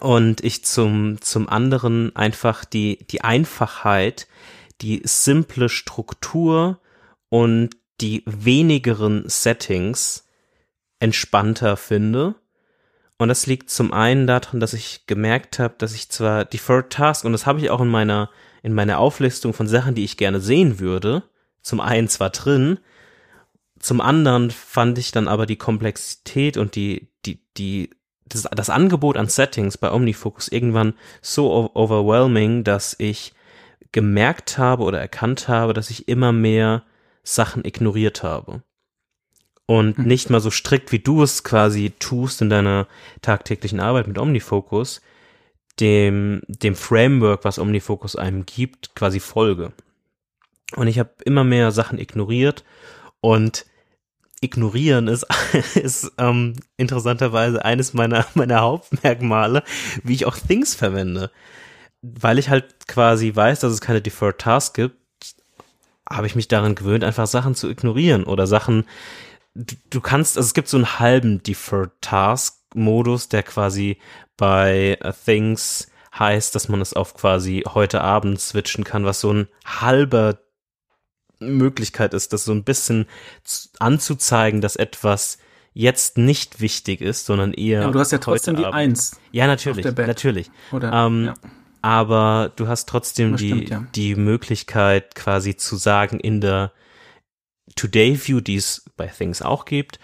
und ich zum, zum anderen einfach die, die Einfachheit, die simple Struktur und die wenigeren Settings entspannter finde. Und das liegt zum einen daran, dass ich gemerkt habe, dass ich zwar Deferred Task, und das habe ich auch in meiner, in meiner Auflistung von Sachen, die ich gerne sehen würde, zum einen zwar drin, zum anderen fand ich dann aber die Komplexität und die, die, die das, das Angebot an Settings bei OmniFocus irgendwann so overwhelming, dass ich gemerkt habe oder erkannt habe, dass ich immer mehr Sachen ignoriert habe. Und hm. nicht mal so strikt, wie du es quasi tust in deiner tagtäglichen Arbeit mit OmniFocus, dem, dem Framework, was OmniFocus einem gibt, quasi folge. Und ich habe immer mehr Sachen ignoriert und ignorieren ist, ist ähm, interessanterweise eines meiner, meiner Hauptmerkmale, wie ich auch Things verwende. Weil ich halt quasi weiß, dass es keine Deferred Task gibt, habe ich mich daran gewöhnt, einfach Sachen zu ignorieren oder Sachen, du, du kannst, also es gibt so einen halben Deferred Task Modus, der quasi bei Things heißt, dass man es auf quasi heute Abend switchen kann, was so ein halber Möglichkeit ist, das so ein bisschen anzuzeigen, dass etwas jetzt nicht wichtig ist, sondern eher. Ja, aber du hast ja trotzdem die Eins. Ja, natürlich, natürlich. Oder, ähm, ja. Aber du hast trotzdem das die, stimmt, ja. die Möglichkeit, quasi zu sagen, in der Today View, die es bei Things auch gibt,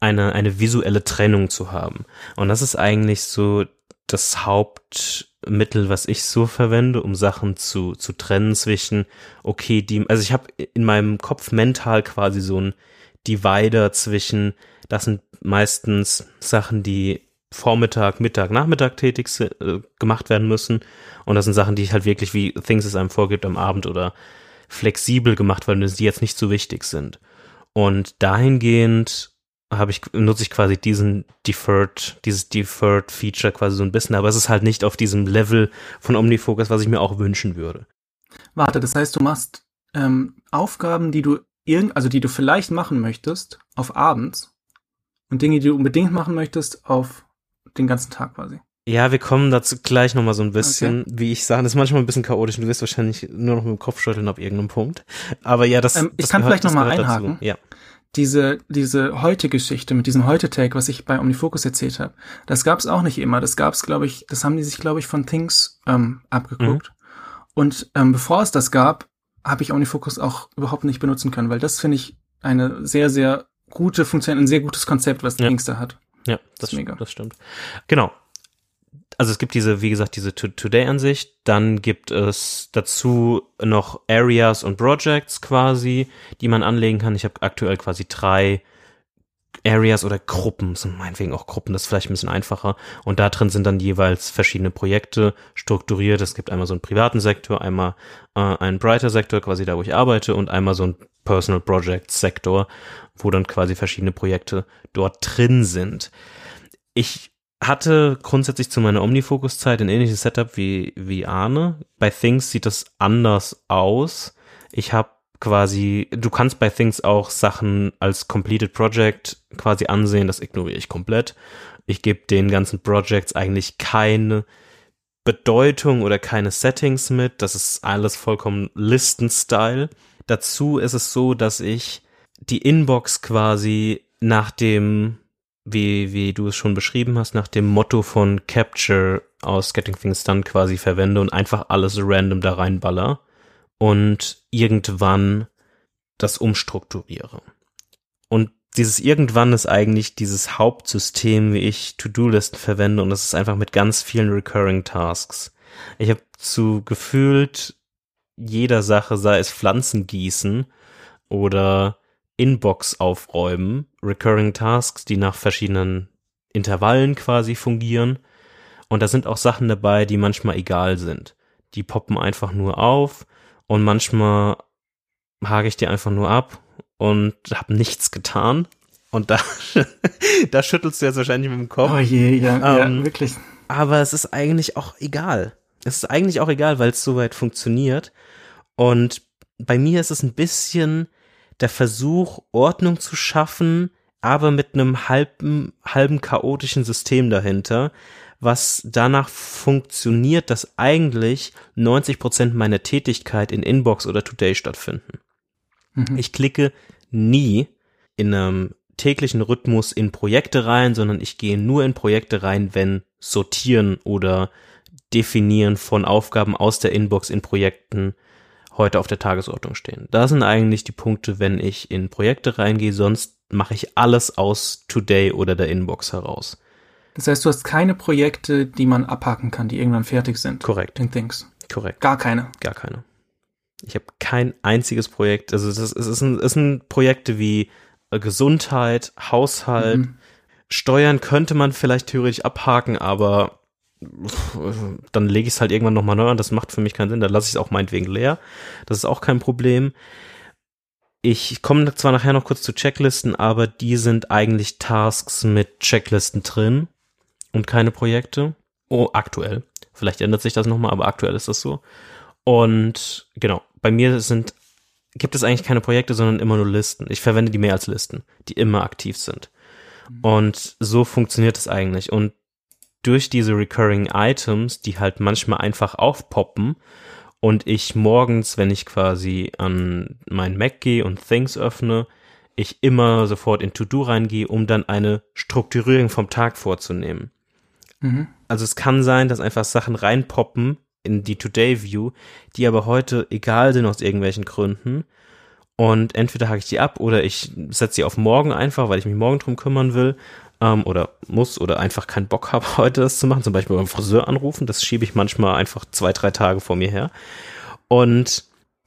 eine, eine visuelle Trennung zu haben. Und das ist eigentlich so das Hauptmittel, was ich so verwende, um Sachen zu, zu trennen zwischen, okay, die, also ich habe in meinem Kopf mental quasi so ein Divider zwischen, das sind meistens Sachen, die Vormittag, Mittag, Nachmittag tätig äh, gemacht werden müssen. Und das sind Sachen, die ich halt wirklich, wie Things es einem vorgibt, am Abend oder flexibel gemacht werden, die jetzt nicht so wichtig sind. Und dahingehend habe ich, nutze ich quasi diesen Deferred, dieses Deferred Feature quasi so ein bisschen, aber es ist halt nicht auf diesem Level von OmniFocus, was ich mir auch wünschen würde. Warte, das heißt, du machst ähm, Aufgaben, die du irgend, also die du vielleicht machen möchtest, auf abends und Dinge, die du unbedingt machen möchtest, auf den ganzen Tag quasi. Ja, wir kommen dazu gleich nochmal so ein bisschen, okay. wie ich sage, das ist manchmal ein bisschen chaotisch und du wirst wahrscheinlich nur noch mit dem Kopf schütteln auf irgendeinem Punkt. Aber ja, das, ähm, ich das kann gehört, vielleicht nochmal einhaken. Dazu. Ja diese, diese Heute-Geschichte mit diesem Heute-Take, was ich bei OmniFocus erzählt habe, das gab es auch nicht immer. Das gab es, glaube ich, das haben die sich, glaube ich, von Things ähm, abgeguckt. Mhm. Und ähm, bevor es das gab, habe ich OmniFocus auch überhaupt nicht benutzen können, weil das finde ich eine sehr, sehr gute Funktion, ein sehr gutes Konzept, was ja. Things da hat. Ja, das, das, mega. das stimmt. Genau also es gibt diese, wie gesagt, diese Today-Ansicht, dann gibt es dazu noch Areas und Projects quasi, die man anlegen kann. Ich habe aktuell quasi drei Areas oder Gruppen, sind meinetwegen auch Gruppen, das ist vielleicht ein bisschen einfacher. Und da drin sind dann jeweils verschiedene Projekte strukturiert. Es gibt einmal so einen privaten Sektor, einmal äh, einen Brighter Sektor, quasi da, wo ich arbeite, und einmal so einen Personal Projects Sektor, wo dann quasi verschiedene Projekte dort drin sind. Ich hatte grundsätzlich zu meiner Omnifocus-Zeit ein ähnliches Setup wie, wie Arne. Bei Things sieht das anders aus. Ich habe quasi, du kannst bei Things auch Sachen als Completed Project quasi ansehen, das ignoriere ich komplett. Ich gebe den ganzen Projects eigentlich keine Bedeutung oder keine Settings mit. Das ist alles vollkommen Listen-Style. Dazu ist es so, dass ich die Inbox quasi nach dem wie, wie du es schon beschrieben hast, nach dem Motto von Capture aus Getting Things Done quasi verwende und einfach alles random da reinballer und irgendwann das umstrukturiere. Und dieses irgendwann ist eigentlich dieses Hauptsystem, wie ich To-Do-Listen verwende und das ist einfach mit ganz vielen Recurring Tasks. Ich habe zu gefühlt jeder Sache, sei es Pflanzen gießen oder Inbox aufräumen, Recurring Tasks, die nach verschiedenen Intervallen quasi fungieren. Und da sind auch Sachen dabei, die manchmal egal sind. Die poppen einfach nur auf und manchmal hake ich die einfach nur ab und habe nichts getan. Und da, da schüttelst du jetzt wahrscheinlich mit dem Kopf. Oh je, ja, ähm, ja wirklich. Aber es ist eigentlich auch egal. Es ist eigentlich auch egal, weil es soweit funktioniert. Und bei mir ist es ein bisschen der Versuch, Ordnung zu schaffen, aber mit einem halben, halben chaotischen System dahinter, was danach funktioniert, dass eigentlich 90 Prozent meiner Tätigkeit in Inbox oder Today stattfinden. Mhm. Ich klicke nie in einem täglichen Rhythmus in Projekte rein, sondern ich gehe nur in Projekte rein, wenn Sortieren oder Definieren von Aufgaben aus der Inbox in Projekten heute auf der Tagesordnung stehen. Da sind eigentlich die Punkte, wenn ich in Projekte reingehe, sonst mache ich alles aus Today oder der Inbox heraus. Das heißt, du hast keine Projekte, die man abhaken kann, die irgendwann fertig sind. Korrekt. In Things. Korrekt. Gar keine. Gar keine. Ich habe kein einziges Projekt. Also es, ein, es sind Projekte wie äh, Gesundheit, Haushalt, mhm. Steuern könnte man vielleicht theoretisch abhaken, aber dann lege ich es halt irgendwann nochmal neu an. Das macht für mich keinen Sinn. Dann lasse ich es auch meinetwegen leer. Das ist auch kein Problem. Ich komme zwar nachher noch kurz zu Checklisten, aber die sind eigentlich Tasks mit Checklisten drin und keine Projekte. Oh, aktuell. Vielleicht ändert sich das nochmal, aber aktuell ist das so. Und genau, bei mir sind, gibt es eigentlich keine Projekte, sondern immer nur Listen. Ich verwende die mehr als Listen, die immer aktiv sind. Und so funktioniert es eigentlich. Und durch diese recurring Items, die halt manchmal einfach aufpoppen und ich morgens, wenn ich quasi an mein Mac gehe und Things öffne, ich immer sofort in To-Do reingehe, um dann eine Strukturierung vom Tag vorzunehmen. Mhm. Also es kann sein, dass einfach Sachen reinpoppen in die Today-View, die aber heute egal sind aus irgendwelchen Gründen. Und entweder hake ich die ab oder ich setze sie auf morgen einfach, weil ich mich morgen drum kümmern will ähm, oder muss oder einfach keinen Bock habe, heute das zu machen, zum Beispiel beim Friseur anrufen, das schiebe ich manchmal einfach zwei, drei Tage vor mir her. Und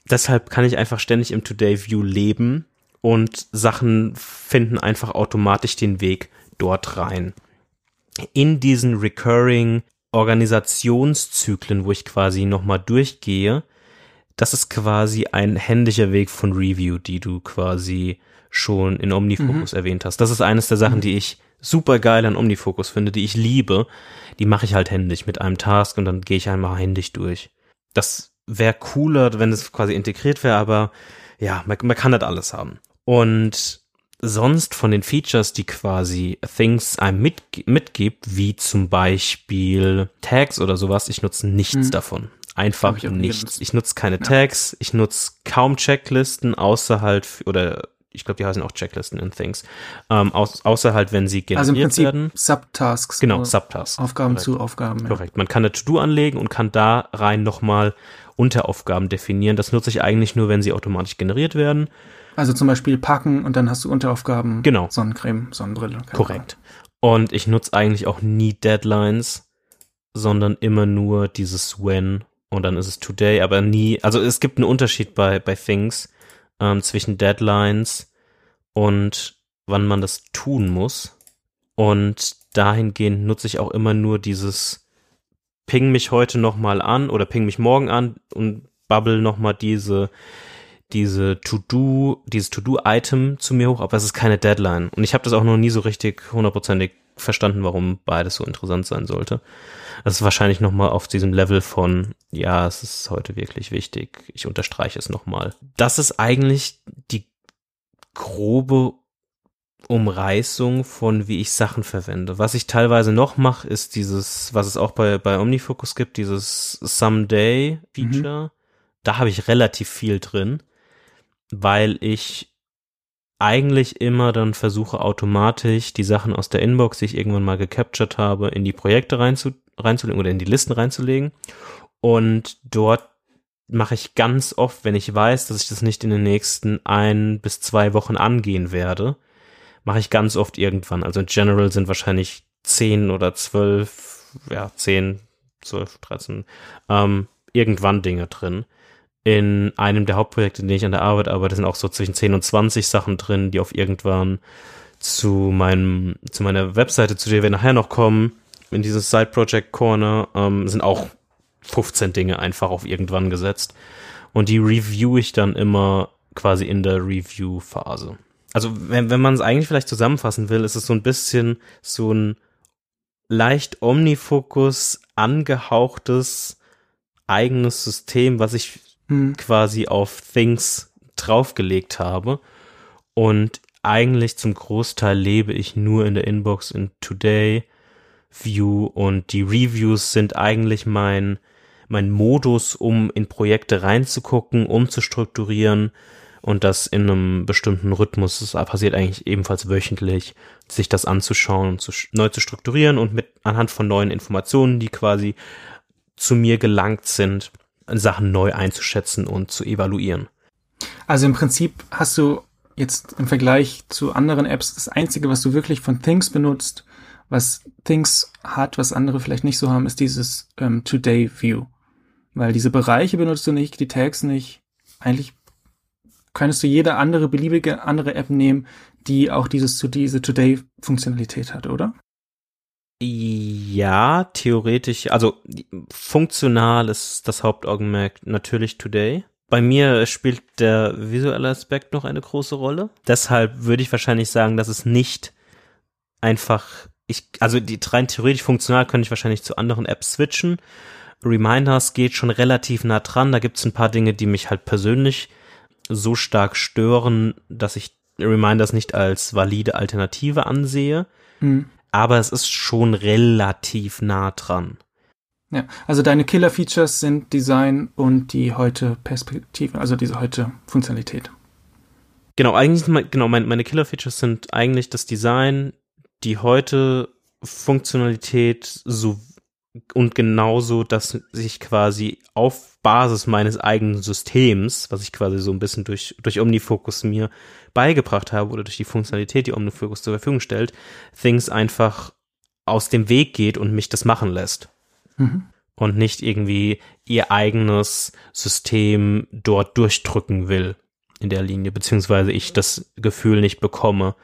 deshalb kann ich einfach ständig im Today View leben und Sachen finden einfach automatisch den Weg dort rein. In diesen recurring Organisationszyklen, wo ich quasi nochmal durchgehe, das ist quasi ein händischer Weg von Review, die du quasi schon in OmniFocus mhm. erwähnt hast. Das ist eines der Sachen, mhm. die ich super geil an OmniFocus finde, die ich liebe, die mache ich halt händisch mit einem Task und dann gehe ich einmal händisch durch. Das wäre cooler, wenn es quasi integriert wäre, aber ja, man, man kann das alles haben. Und sonst von den Features, die quasi Things einem mit, mitgibt, wie zum Beispiel Tags oder sowas, ich nutze nichts hm. davon. Einfach nichts. Ich nutze keine ja. Tags, ich nutze kaum Checklisten, außer halt, oder ich glaube, die heißen auch Checklisten in Things. Ähm, aus, außer halt, wenn sie generiert also im Prinzip werden. Subtasks. Genau, Subtasks. Aufgaben Korrekt. zu Aufgaben. Ja. Korrekt. Man kann eine To-Do anlegen und kann da rein nochmal Unteraufgaben definieren. Das nutze ich eigentlich nur, wenn sie automatisch generiert werden. Also zum Beispiel packen und dann hast du Unteraufgaben. Genau. Sonnencreme, Sonnenbrille. Korrekt. Und ich nutze eigentlich auch nie Deadlines, sondern immer nur dieses When und dann ist es Today, aber nie, also es gibt einen Unterschied bei, bei Things ähm, zwischen Deadlines und wann man das tun muss. Und dahingehend nutze ich auch immer nur dieses Ping mich heute nochmal an oder ping mich morgen an und bubble nochmal diese, diese To-Do, dieses To-Do-Item zu mir hoch, aber es ist keine Deadline. Und ich habe das auch noch nie so richtig hundertprozentig verstanden, warum beides so interessant sein sollte. Das ist wahrscheinlich nochmal auf diesem Level von, ja, es ist heute wirklich wichtig. Ich unterstreiche es nochmal. Das ist eigentlich die grobe Umreißung von, wie ich Sachen verwende. Was ich teilweise noch mache, ist dieses, was es auch bei, bei OmniFocus gibt, dieses Someday-Feature. Mhm. Da habe ich relativ viel drin, weil ich eigentlich immer dann versuche automatisch die Sachen aus der Inbox, die ich irgendwann mal gecaptured habe, in die Projekte reinzu, reinzulegen oder in die Listen reinzulegen. Und dort mache ich ganz oft, wenn ich weiß, dass ich das nicht in den nächsten ein bis zwei Wochen angehen werde, mache ich ganz oft irgendwann. Also in General sind wahrscheinlich zehn oder zwölf, ja, zehn, zwölf, dreizehn, ähm, irgendwann Dinge drin in einem der Hauptprojekte, in denen ich an der Arbeit arbeite, sind auch so zwischen 10 und 20 Sachen drin, die auf irgendwann zu meinem, zu meiner Webseite, zu der wir nachher noch kommen, in dieses Side Project Corner, ähm, sind auch 15 Dinge einfach auf irgendwann gesetzt. Und die review ich dann immer quasi in der Review-Phase. Also, wenn, wenn man es eigentlich vielleicht zusammenfassen will, ist es so ein bisschen so ein leicht Omnifokus angehauchtes eigenes System, was ich hm. quasi auf Things draufgelegt habe. Und eigentlich zum Großteil lebe ich nur in der Inbox in Today View und die Reviews sind eigentlich mein, mein Modus, um in Projekte reinzugucken, um zu strukturieren und das in einem bestimmten Rhythmus. Das passiert eigentlich ebenfalls wöchentlich, sich das anzuschauen und zu, neu zu strukturieren und mit anhand von neuen Informationen, die quasi zu mir gelangt sind, Sachen neu einzuschätzen und zu evaluieren. Also im Prinzip hast du jetzt im Vergleich zu anderen Apps das Einzige, was du wirklich von Things benutzt, was Things hat, was andere vielleicht nicht so haben, ist dieses ähm, Today View. Weil diese Bereiche benutzt du nicht, die Tags nicht. Eigentlich könntest du jede andere beliebige andere App nehmen, die auch dieses diese Today-Funktionalität hat, oder? Ja, theoretisch, also funktional ist das Hauptaugenmerk natürlich Today. bei mir spielt der visuelle Aspekt noch eine große Rolle. Deshalb würde ich wahrscheinlich sagen, dass es nicht einfach, ich, also die rein theoretisch funktional könnte ich wahrscheinlich zu anderen Apps switchen. Reminders geht schon relativ nah dran. Da gibt es ein paar Dinge, die mich halt persönlich so stark stören, dass ich Reminders nicht als valide Alternative ansehe. Mhm. Aber es ist schon relativ nah dran. Ja, also deine Killer-Features sind Design und die heute Perspektive, also diese heute Funktionalität. Genau, eigentlich, genau, meine, meine Killer-Features sind eigentlich das Design, die heute Funktionalität so und genauso, dass ich quasi auf Basis meines eigenen Systems, was ich quasi so ein bisschen durch, durch Omnifocus mir beigebracht habe oder durch die Funktionalität, die Omnifocus zur Verfügung stellt, Things einfach aus dem Weg geht und mich das machen lässt. Mhm. Und nicht irgendwie ihr eigenes System dort durchdrücken will in der Linie, beziehungsweise ich das Gefühl nicht bekomme,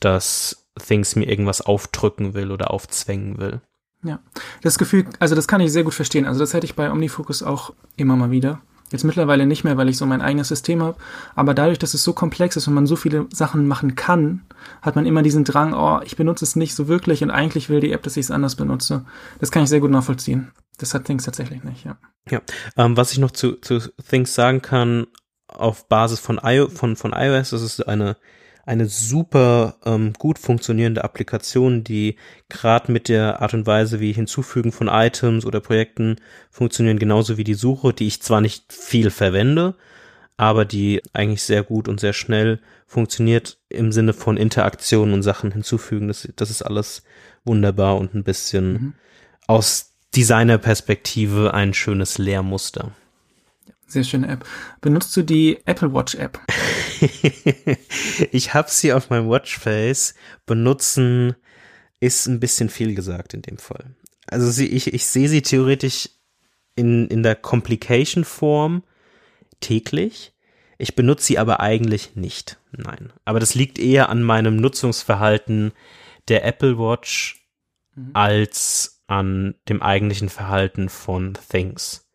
dass Things mir irgendwas aufdrücken will oder aufzwängen will. Ja, das Gefühl, also das kann ich sehr gut verstehen. Also das hätte ich bei OmniFocus auch immer mal wieder. Jetzt mittlerweile nicht mehr, weil ich so mein eigenes System habe. Aber dadurch, dass es so komplex ist und man so viele Sachen machen kann, hat man immer diesen Drang, oh, ich benutze es nicht so wirklich und eigentlich will die App, dass ich es anders benutze. Das kann ich sehr gut nachvollziehen. Das hat Things tatsächlich nicht, ja. Ja, ähm, was ich noch zu, zu Things sagen kann, auf Basis von, I von, von iOS, das ist eine eine super ähm, gut funktionierende Applikation, die gerade mit der Art und Weise, wie Hinzufügen von Items oder Projekten funktionieren, genauso wie die Suche, die ich zwar nicht viel verwende, aber die eigentlich sehr gut und sehr schnell funktioniert im Sinne von Interaktionen und Sachen hinzufügen. Das, das ist alles wunderbar und ein bisschen mhm. aus Designerperspektive ein schönes Lehrmuster. Sehr schöne App. Benutzt du die Apple Watch App? ich habe sie auf meinem Watchface. Benutzen ist ein bisschen viel gesagt in dem Fall. Also sie, ich, ich sehe sie theoretisch in, in der Complication-Form täglich. Ich benutze sie aber eigentlich nicht. Nein. Aber das liegt eher an meinem Nutzungsverhalten der Apple Watch mhm. als an dem eigentlichen Verhalten von Things.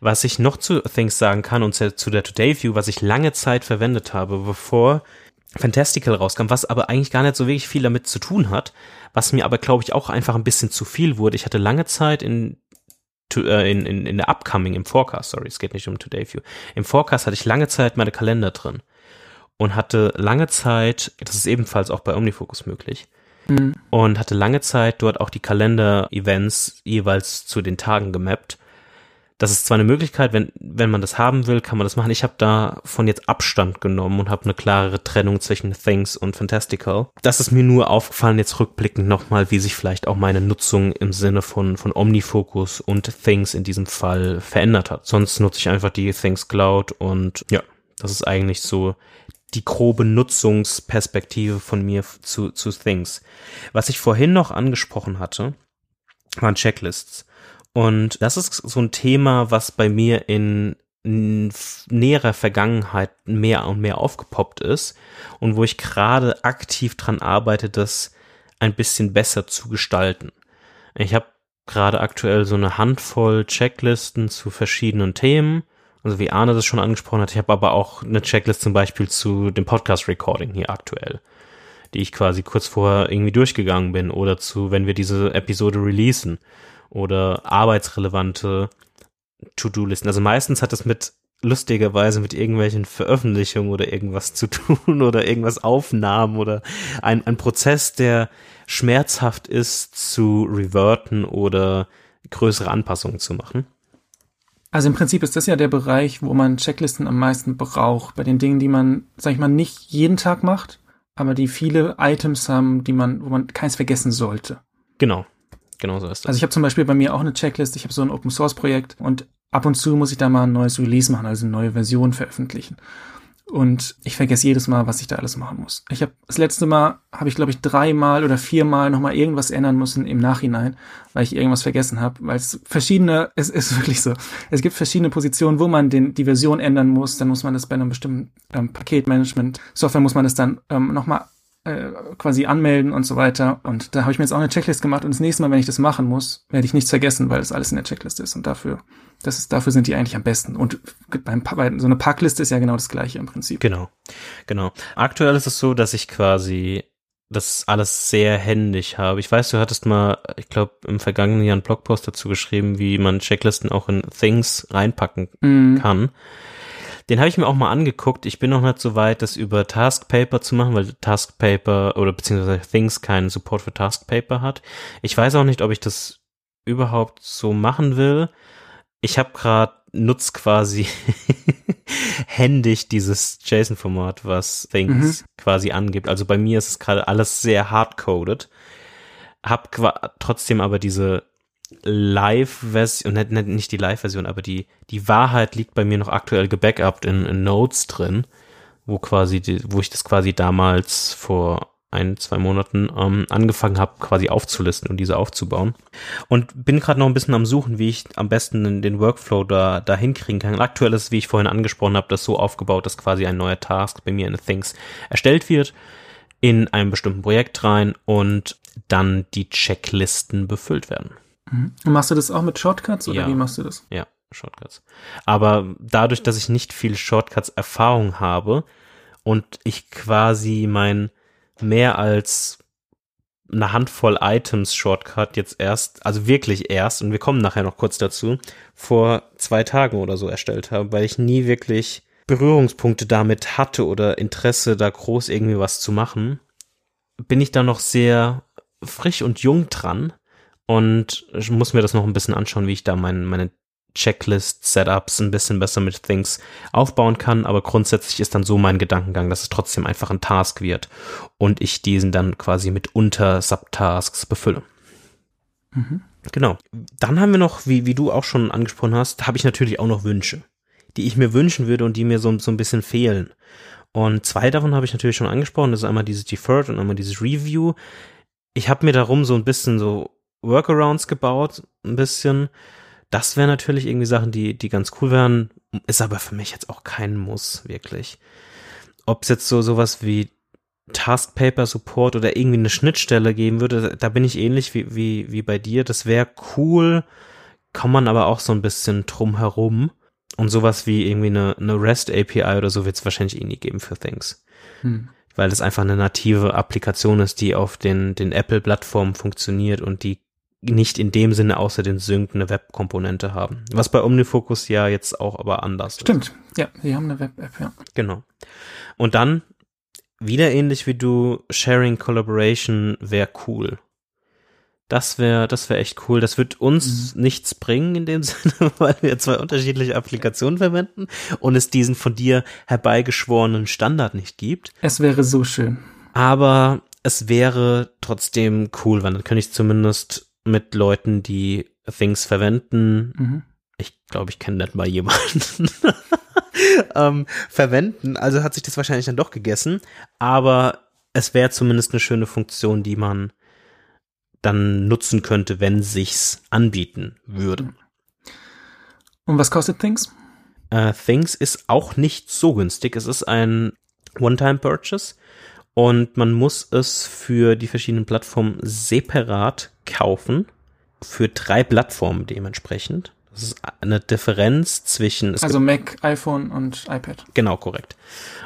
Was ich noch zu Things sagen kann und zu der Today View, was ich lange Zeit verwendet habe, bevor Fantastical rauskam, was aber eigentlich gar nicht so wirklich viel damit zu tun hat, was mir aber, glaube ich, auch einfach ein bisschen zu viel wurde. Ich hatte lange Zeit in äh, in, in, in der Upcoming, im Forecast, sorry, es geht nicht um Today View. Im Forecast hatte ich lange Zeit meine Kalender drin und hatte lange Zeit, das ist ebenfalls auch bei OmniFocus möglich, mhm. und hatte lange Zeit dort auch die Kalender-Events jeweils zu den Tagen gemappt das ist zwar eine Möglichkeit, wenn, wenn man das haben will, kann man das machen. Ich habe davon jetzt Abstand genommen und habe eine klarere Trennung zwischen Things und Fantastical. Das ist mir nur aufgefallen, jetzt rückblickend nochmal, wie sich vielleicht auch meine Nutzung im Sinne von, von Omnifocus und Things in diesem Fall verändert hat. Sonst nutze ich einfach die Things Cloud und ja, das ist eigentlich so die grobe Nutzungsperspektive von mir zu, zu Things. Was ich vorhin noch angesprochen hatte, waren Checklists. Und das ist so ein Thema, was bei mir in näherer Vergangenheit mehr und mehr aufgepoppt ist und wo ich gerade aktiv dran arbeite, das ein bisschen besser zu gestalten. Ich habe gerade aktuell so eine Handvoll Checklisten zu verschiedenen Themen, also wie Arne das schon angesprochen hat. Ich habe aber auch eine Checklist zum Beispiel zu dem Podcast-Recording hier aktuell, die ich quasi kurz vorher irgendwie durchgegangen bin oder zu, wenn wir diese Episode releasen oder arbeitsrelevante To-Do-Listen. Also meistens hat es mit lustigerweise mit irgendwelchen Veröffentlichungen oder irgendwas zu tun oder irgendwas Aufnahmen oder ein, ein Prozess, der schmerzhaft ist zu reverten oder größere Anpassungen zu machen. Also im Prinzip ist das ja der Bereich, wo man Checklisten am meisten braucht, bei den Dingen, die man, sag ich mal, nicht jeden Tag macht, aber die viele Items haben, die man, wo man keins vergessen sollte. Genau, Genau so ist das. Also ich habe zum Beispiel bei mir auch eine Checklist, ich habe so ein Open Source Projekt und ab und zu muss ich da mal ein neues Release machen, also eine neue Version veröffentlichen. Und ich vergesse jedes Mal, was ich da alles machen muss. Ich habe das letzte Mal habe ich glaube ich dreimal oder viermal nochmal irgendwas ändern müssen im Nachhinein, weil ich irgendwas vergessen habe, weil es verschiedene, es ist wirklich so, es gibt verschiedene Positionen, wo man den, die Version ändern muss. Dann muss man das bei einem bestimmten ähm, Paketmanagement Software muss man das dann ähm, nochmal äh, quasi anmelden und so weiter. Und da habe ich mir jetzt auch eine Checklist gemacht und das nächste Mal, wenn ich das machen muss, werde ich nichts vergessen, weil das alles in der Checklist ist. Und dafür, das ist, dafür sind die eigentlich am besten. Und beim, bei, so eine Packliste ist ja genau das gleiche im Prinzip. Genau, genau. Aktuell ist es so, dass ich quasi das alles sehr händig habe. Ich weiß, du hattest mal, ich glaube, im vergangenen Jahr einen Blogpost dazu geschrieben, wie man Checklisten auch in Things reinpacken mm. kann. Den habe ich mir auch mal angeguckt. Ich bin noch nicht so weit, das über Taskpaper zu machen, weil Taskpaper oder beziehungsweise Things keinen Support für Taskpaper hat. Ich weiß auch nicht, ob ich das überhaupt so machen will. Ich habe gerade nutz quasi händig dieses JSON-Format, was Things mhm. quasi angibt. Also bei mir ist es gerade alles sehr hardcoded. Hab trotzdem aber diese Live-Version, nicht, die Live-Version, aber die, die Wahrheit liegt bei mir noch aktuell gebackupt in, in Notes drin, wo quasi, die, wo ich das quasi damals vor ein, zwei Monaten ähm, angefangen habe, quasi aufzulisten und diese aufzubauen. Und bin gerade noch ein bisschen am Suchen, wie ich am besten den Workflow da, da hinkriegen kann. Aktuell ist, wie ich vorhin angesprochen habe, das so aufgebaut, dass quasi ein neuer Task bei mir in Things erstellt wird, in einem bestimmten Projekt rein und dann die Checklisten befüllt werden. Mhm. Machst du das auch mit Shortcuts oder ja. wie machst du das? Ja, Shortcuts. Aber dadurch, dass ich nicht viel Shortcuts-Erfahrung habe und ich quasi mein mehr als eine Handvoll Items Shortcut jetzt erst, also wirklich erst, und wir kommen nachher noch kurz dazu, vor zwei Tagen oder so erstellt habe, weil ich nie wirklich Berührungspunkte damit hatte oder Interesse, da groß irgendwie was zu machen, bin ich da noch sehr frisch und jung dran und ich muss mir das noch ein bisschen anschauen, wie ich da mein, meine Checklist-Setups ein bisschen besser mit Things aufbauen kann, aber grundsätzlich ist dann so mein Gedankengang, dass es trotzdem einfach ein Task wird und ich diesen dann quasi mit Unter-Subtasks befülle. Mhm. Genau. Dann haben wir noch, wie, wie du auch schon angesprochen hast, habe ich natürlich auch noch Wünsche, die ich mir wünschen würde und die mir so, so ein bisschen fehlen. Und zwei davon habe ich natürlich schon angesprochen. Das ist einmal dieses Deferred und einmal dieses Review. Ich habe mir darum so ein bisschen so Workarounds gebaut, ein bisschen. Das wäre natürlich irgendwie Sachen, die, die ganz cool wären, ist aber für mich jetzt auch kein Muss, wirklich. Ob es jetzt so sowas wie Task Paper Support oder irgendwie eine Schnittstelle geben würde, da bin ich ähnlich wie, wie, wie bei dir. Das wäre cool, kann man aber auch so ein bisschen drum herum. Und sowas wie irgendwie eine, eine REST API oder so wird es wahrscheinlich eh nie geben für Things. Hm. Weil es einfach eine native Applikation ist, die auf den, den Apple-Plattformen funktioniert und die nicht in dem Sinne außer den Sync eine Web-Komponente haben. Was bei Omnifocus ja jetzt auch aber anders Stimmt. ist. Stimmt, ja, die haben eine Web-App, ja. Genau. Und dann, wieder ähnlich wie du, Sharing Collaboration wäre cool. Das wäre, das wäre echt cool. Das wird uns mhm. nichts bringen in dem Sinne, weil wir zwei unterschiedliche Applikationen verwenden und es diesen von dir herbeigeschworenen Standard nicht gibt. Es wäre so schön. Aber es wäre trotzdem cool, weil dann könnte ich zumindest mit Leuten, die Things verwenden. Mhm. Ich glaube, ich kenne nicht mal jemanden. ähm, verwenden. Also hat sich das wahrscheinlich dann doch gegessen. Aber es wäre zumindest eine schöne Funktion, die man dann nutzen könnte, wenn sich's anbieten würde. Und was kostet Things? Uh, Things ist auch nicht so günstig. Es ist ein One-Time-Purchase und man muss es für die verschiedenen Plattformen separat kaufen. Für drei Plattformen dementsprechend. Das ist eine Differenz zwischen. Also Mac, iPhone und iPad. Genau, korrekt.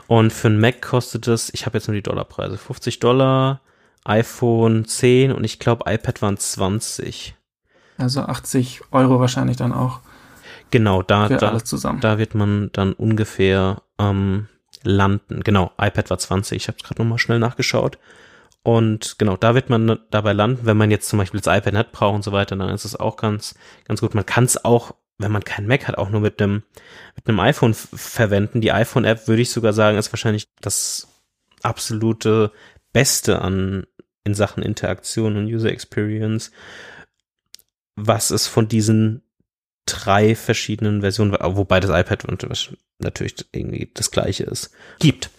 Und für ein Mac kostet es, ich habe jetzt nur die Dollarpreise, 50 Dollar, iPhone 10 und ich glaube iPad waren 20. Also 80 Euro wahrscheinlich dann auch. Genau, da, da, da wird man dann ungefähr ähm, landen. Genau, iPad war 20, ich habe gerade nochmal schnell nachgeschaut. Und genau, da wird man dabei landen, wenn man jetzt zum Beispiel das iPad nicht braucht und so weiter, dann ist es auch ganz, ganz gut. Man kann es auch, wenn man keinen Mac hat, auch nur mit einem, mit einem iPhone verwenden. Die iPhone-App, würde ich sogar sagen, ist wahrscheinlich das absolute Beste an, in Sachen Interaktion und User Experience, was es von diesen drei verschiedenen Versionen, wobei das iPad natürlich irgendwie das gleiche ist, gibt.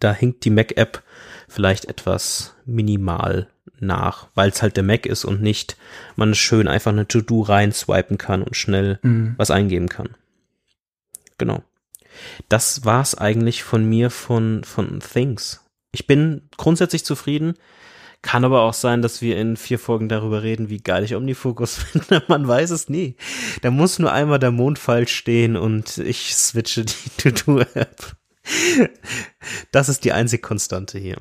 Da hinkt die Mac-App vielleicht etwas minimal nach, weil es halt der Mac ist und nicht man schön einfach eine To-Do rein swipen kann und schnell mhm. was eingeben kann. Genau. Das war's eigentlich von mir von, von Things. ich bin grundsätzlich zufrieden. Kann aber auch sein, dass wir in vier Folgen darüber reden, wie geil ich Omnifocus finde. Man weiß es nie. Da muss nur einmal der Mond falsch stehen und ich switche die To-Do-App. Das ist die einzig Konstante hier.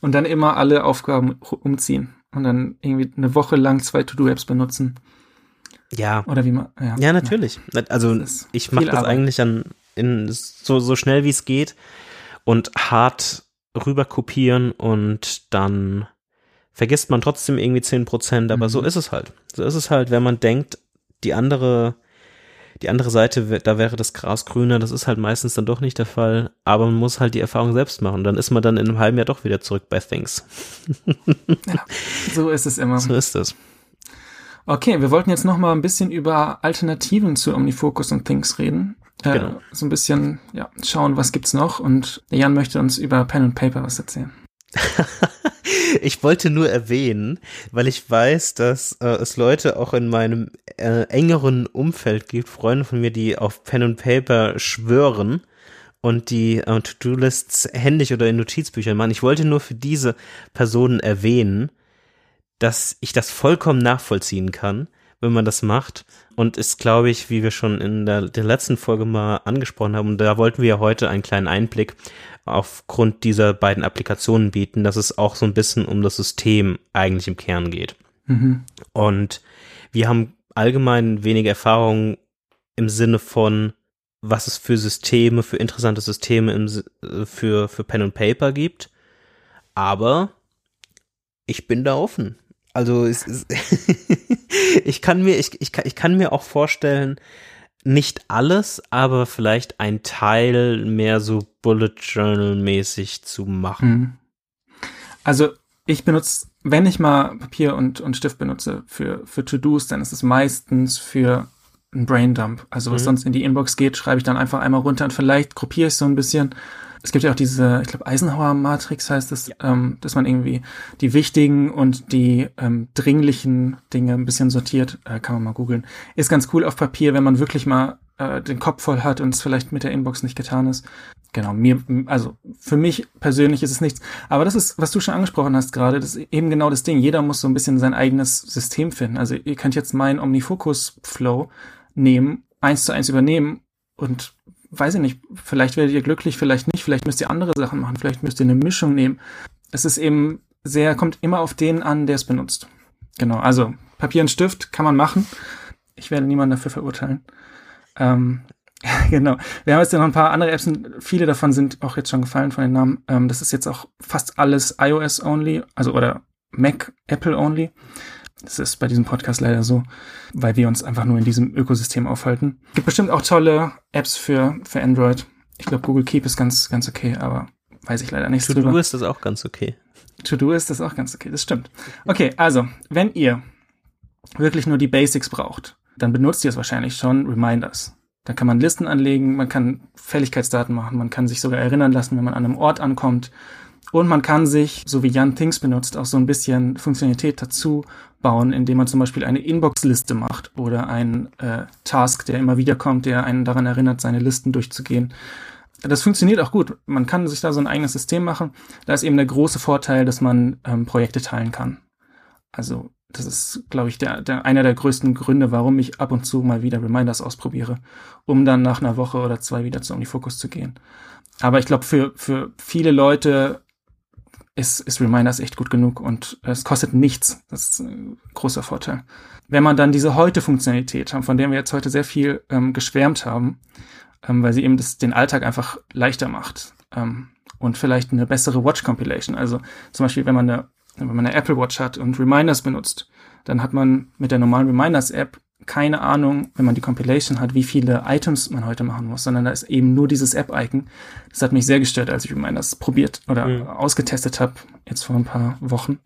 Und dann immer alle Aufgaben umziehen und dann irgendwie eine Woche lang zwei To-Do-Apps benutzen. Ja. Oder wie man. Ja, ja natürlich. Ja. Also ich mache das Arbeit. eigentlich an in so, so schnell wie es geht und hart rüber kopieren und dann vergisst man trotzdem irgendwie zehn Prozent, aber mhm. so ist es halt. So ist es halt, wenn man denkt, die andere, die andere Seite, da wäre das Gras grüner, das ist halt meistens dann doch nicht der Fall, aber man muss halt die Erfahrung selbst machen. Dann ist man dann in einem halben Jahr doch wieder zurück bei Things. ja, so ist es immer. So ist es. Okay, wir wollten jetzt noch mal ein bisschen über Alternativen zu OmniFocus und Things reden. Äh, genau. So ein bisschen, ja, schauen, was gibt's noch. Und Jan möchte uns über Pen and Paper was erzählen. ich wollte nur erwähnen, weil ich weiß, dass äh, es Leute auch in meinem äh, engeren Umfeld gibt, Freunde von mir, die auf Pen and Paper schwören und die äh, To-Do-Lists händisch oder in Notizbüchern machen. Ich wollte nur für diese Personen erwähnen, dass ich das vollkommen nachvollziehen kann, wenn man das macht. Und ist, glaube ich, wie wir schon in der, der letzten Folge mal angesprochen haben, und da wollten wir ja heute einen kleinen Einblick aufgrund dieser beiden Applikationen bieten, dass es auch so ein bisschen um das System eigentlich im Kern geht. Mhm. Und wir haben allgemein wenig Erfahrung im Sinne von, was es für Systeme, für interessante Systeme im, für, für Pen und Paper gibt. Aber ich bin da offen. Also es ist ich kann mir, ich, ich, kann, ich kann mir auch vorstellen, nicht alles, aber vielleicht ein Teil mehr so Bullet Journal mäßig zu machen. Mhm. Also ich benutze, wenn ich mal Papier und, und Stift benutze für, für To-Dos, dann ist es meistens für ein Braindump. Also was mhm. sonst in die Inbox geht, schreibe ich dann einfach einmal runter und vielleicht gruppiere ich so ein bisschen es gibt ja auch diese, ich glaube, Eisenhower-Matrix heißt es, ja. ähm, dass man irgendwie die wichtigen und die ähm, dringlichen Dinge ein bisschen sortiert, äh, kann man mal googeln. Ist ganz cool auf Papier, wenn man wirklich mal äh, den Kopf voll hat und es vielleicht mit der Inbox nicht getan ist. Genau, mir, also für mich persönlich ist es nichts. Aber das ist, was du schon angesprochen hast gerade, das ist eben genau das Ding. Jeder muss so ein bisschen sein eigenes System finden. Also ihr könnt jetzt meinen Omnifocus-Flow nehmen, eins zu eins übernehmen und weiß ich nicht, vielleicht werdet ihr glücklich, vielleicht nicht, vielleicht müsst ihr andere Sachen machen, vielleicht müsst ihr eine Mischung nehmen. Es ist eben sehr, kommt immer auf den an, der es benutzt. Genau, also Papier und Stift kann man machen. Ich werde niemanden dafür verurteilen. Ähm, genau. Wir haben jetzt noch ein paar andere Apps viele davon sind auch jetzt schon gefallen von den Namen. Ähm, das ist jetzt auch fast alles iOS-only, also oder Mac, Apple-only. Das ist bei diesem Podcast leider so, weil wir uns einfach nur in diesem Ökosystem aufhalten. Gibt bestimmt auch tolle Apps für, für Android. Ich glaube, Google Keep ist ganz, ganz okay, aber weiß ich leider drüber. To-Do ist das auch ganz okay. To-Do ist das auch ganz okay, das stimmt. Okay, also, wenn ihr wirklich nur die Basics braucht, dann benutzt ihr es wahrscheinlich schon, Reminders. Da kann man Listen anlegen, man kann Fälligkeitsdaten machen, man kann sich sogar erinnern lassen, wenn man an einem Ort ankommt. Und man kann sich, so wie Jan Things benutzt, auch so ein bisschen Funktionalität dazu bauen, indem man zum Beispiel eine Inbox-Liste macht oder einen äh, Task, der immer wieder kommt, der einen daran erinnert, seine Listen durchzugehen. Das funktioniert auch gut. Man kann sich da so ein eigenes System machen. Da ist eben der große Vorteil, dass man ähm, Projekte teilen kann. Also das ist, glaube ich, der, der, einer der größten Gründe, warum ich ab und zu mal wieder Reminders ausprobiere, um dann nach einer Woche oder zwei wieder zu OmniFocus zu gehen. Aber ich glaube, für, für viele Leute ist, ist Reminders echt gut genug und es kostet nichts. Das ist ein großer Vorteil. Wenn man dann diese Heute-Funktionalität haben, von der wir jetzt heute sehr viel ähm, geschwärmt haben, ähm, weil sie eben das, den Alltag einfach leichter macht ähm, und vielleicht eine bessere Watch-Compilation. Also zum Beispiel, wenn man eine, wenn man eine Apple Watch hat und Reminders benutzt, dann hat man mit der normalen Reminders-App keine Ahnung, wenn man die Compilation hat, wie viele Items man heute machen muss, sondern da ist eben nur dieses App-Icon. Das hat mich sehr gestört, als ich das probiert oder mhm. ausgetestet habe, jetzt vor ein paar Wochen.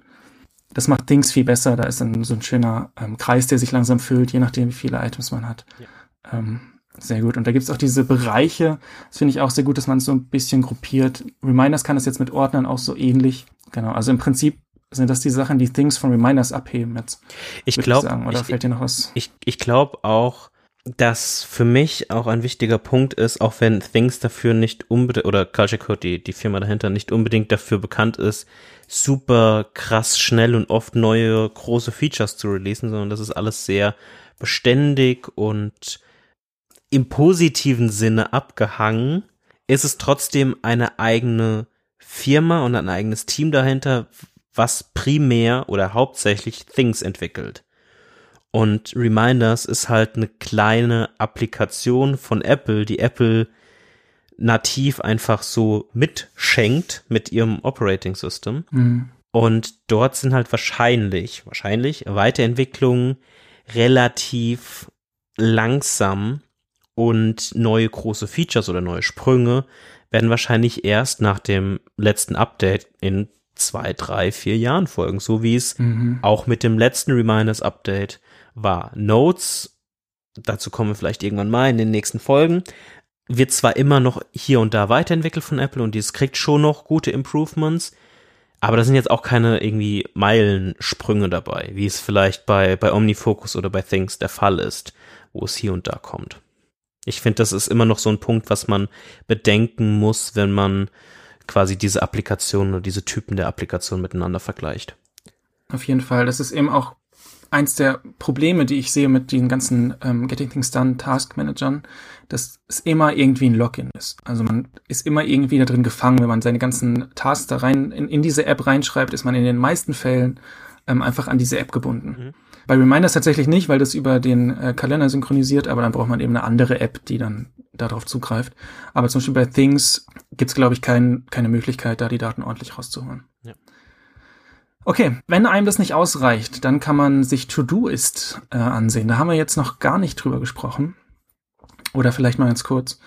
Das macht Things viel besser. Da ist dann so ein schöner ähm, Kreis, der sich langsam füllt, je nachdem, wie viele Items man hat. Ja. Ähm, sehr gut. Und da gibt's auch diese Bereiche. Das finde ich auch sehr gut, dass man es so ein bisschen gruppiert. Reminders kann das jetzt mit Ordnern auch so ähnlich. Genau. Also im Prinzip sind das die Sachen, die Things von Reminders abheben jetzt? Ich glaube, oder ich, fällt dir noch was? Ich, ich glaube auch, dass für mich auch ein wichtiger Punkt ist, auch wenn Things dafür nicht unbedingt, oder Culture Code, die, die Firma dahinter, nicht unbedingt dafür bekannt ist, super krass schnell und oft neue große Features zu releasen, sondern das ist alles sehr beständig und im positiven Sinne abgehangen, ist es trotzdem eine eigene Firma und ein eigenes Team dahinter, was primär oder hauptsächlich Things entwickelt. Und Reminders ist halt eine kleine Applikation von Apple, die Apple nativ einfach so mitschenkt mit ihrem Operating System. Mhm. Und dort sind halt wahrscheinlich, wahrscheinlich Weiterentwicklungen relativ langsam und neue große Features oder neue Sprünge werden wahrscheinlich erst nach dem letzten Update in zwei, drei, vier Jahren folgen, so wie es mhm. auch mit dem letzten Reminders Update war. Notes, dazu kommen wir vielleicht irgendwann mal in den nächsten Folgen, wird zwar immer noch hier und da weiterentwickelt von Apple und dieses kriegt schon noch gute Improvements, aber da sind jetzt auch keine irgendwie Meilensprünge dabei, wie es vielleicht bei, bei OmniFocus oder bei Things der Fall ist, wo es hier und da kommt. Ich finde, das ist immer noch so ein Punkt, was man bedenken muss, wenn man quasi diese Applikationen oder diese Typen der Applikationen miteinander vergleicht. Auf jeden Fall. Das ist eben auch eins der Probleme, die ich sehe mit den ganzen ähm, Getting Things Done Task Managern, dass es immer irgendwie ein Login ist. Also man ist immer irgendwie da drin gefangen, wenn man seine ganzen Tasks da rein in, in diese App reinschreibt, ist man in den meisten Fällen ähm, einfach an diese App gebunden. Mhm. Bei Reminders tatsächlich nicht, weil das über den äh, Kalender synchronisiert, aber dann braucht man eben eine andere App, die dann darauf zugreift. Aber zum Beispiel bei Things gibt's glaube ich, kein, keine Möglichkeit, da die Daten ordentlich rauszuholen. Ja. Okay, wenn einem das nicht ausreicht, dann kann man sich To-Do-Ist äh, ansehen. Da haben wir jetzt noch gar nicht drüber gesprochen. Oder vielleicht mal ganz kurz.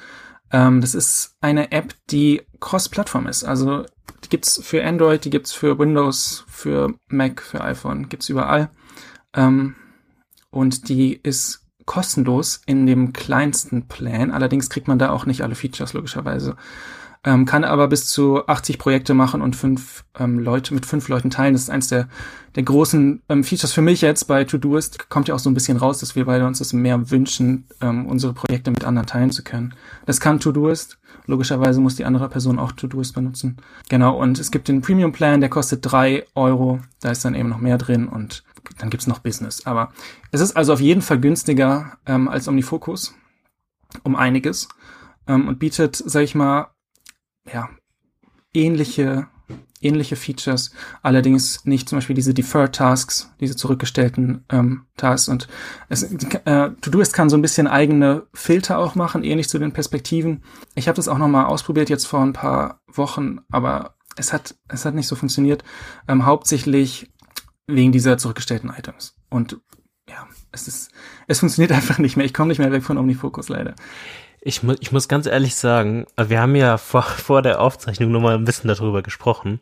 Ähm, das ist eine App, die cross-Plattform ist. Also die gibt's für Android, die gibt's für Windows, für Mac, für iPhone, gibt's überall. Ähm, und die ist kostenlos in dem kleinsten Plan. Allerdings kriegt man da auch nicht alle Features logischerweise. Ähm, kann aber bis zu 80 Projekte machen und fünf ähm, Leute mit fünf Leuten teilen. Das ist eins der, der großen ähm, Features für mich jetzt bei Todoist. Kommt ja auch so ein bisschen raus, dass wir beide uns das mehr wünschen, ähm, unsere Projekte mit anderen teilen zu können. Das kann Todoist. Logischerweise muss die andere Person auch Todoist benutzen. Genau, und es gibt den Premium Plan, der kostet drei Euro. Da ist dann eben noch mehr drin und dann gibt's noch Business. Aber es ist also auf jeden Fall günstiger ähm, als OmniFocus. Um einiges. Ähm, und bietet, sag ich mal, ja, ähnliche, ähnliche Features, allerdings nicht zum Beispiel diese Deferred Tasks, diese zurückgestellten ähm, Tasks. Und es, äh, Todoist kann so ein bisschen eigene Filter auch machen, ähnlich zu den Perspektiven. Ich habe das auch nochmal ausprobiert jetzt vor ein paar Wochen, aber es hat, es hat nicht so funktioniert. Ähm, hauptsächlich wegen dieser zurückgestellten Items. Und ja, es ist, es funktioniert einfach nicht mehr. Ich komme nicht mehr weg von OmniFocus leider. Ich, mu ich muss ganz ehrlich sagen, wir haben ja vor, vor der Aufzeichnung nochmal ein bisschen darüber gesprochen,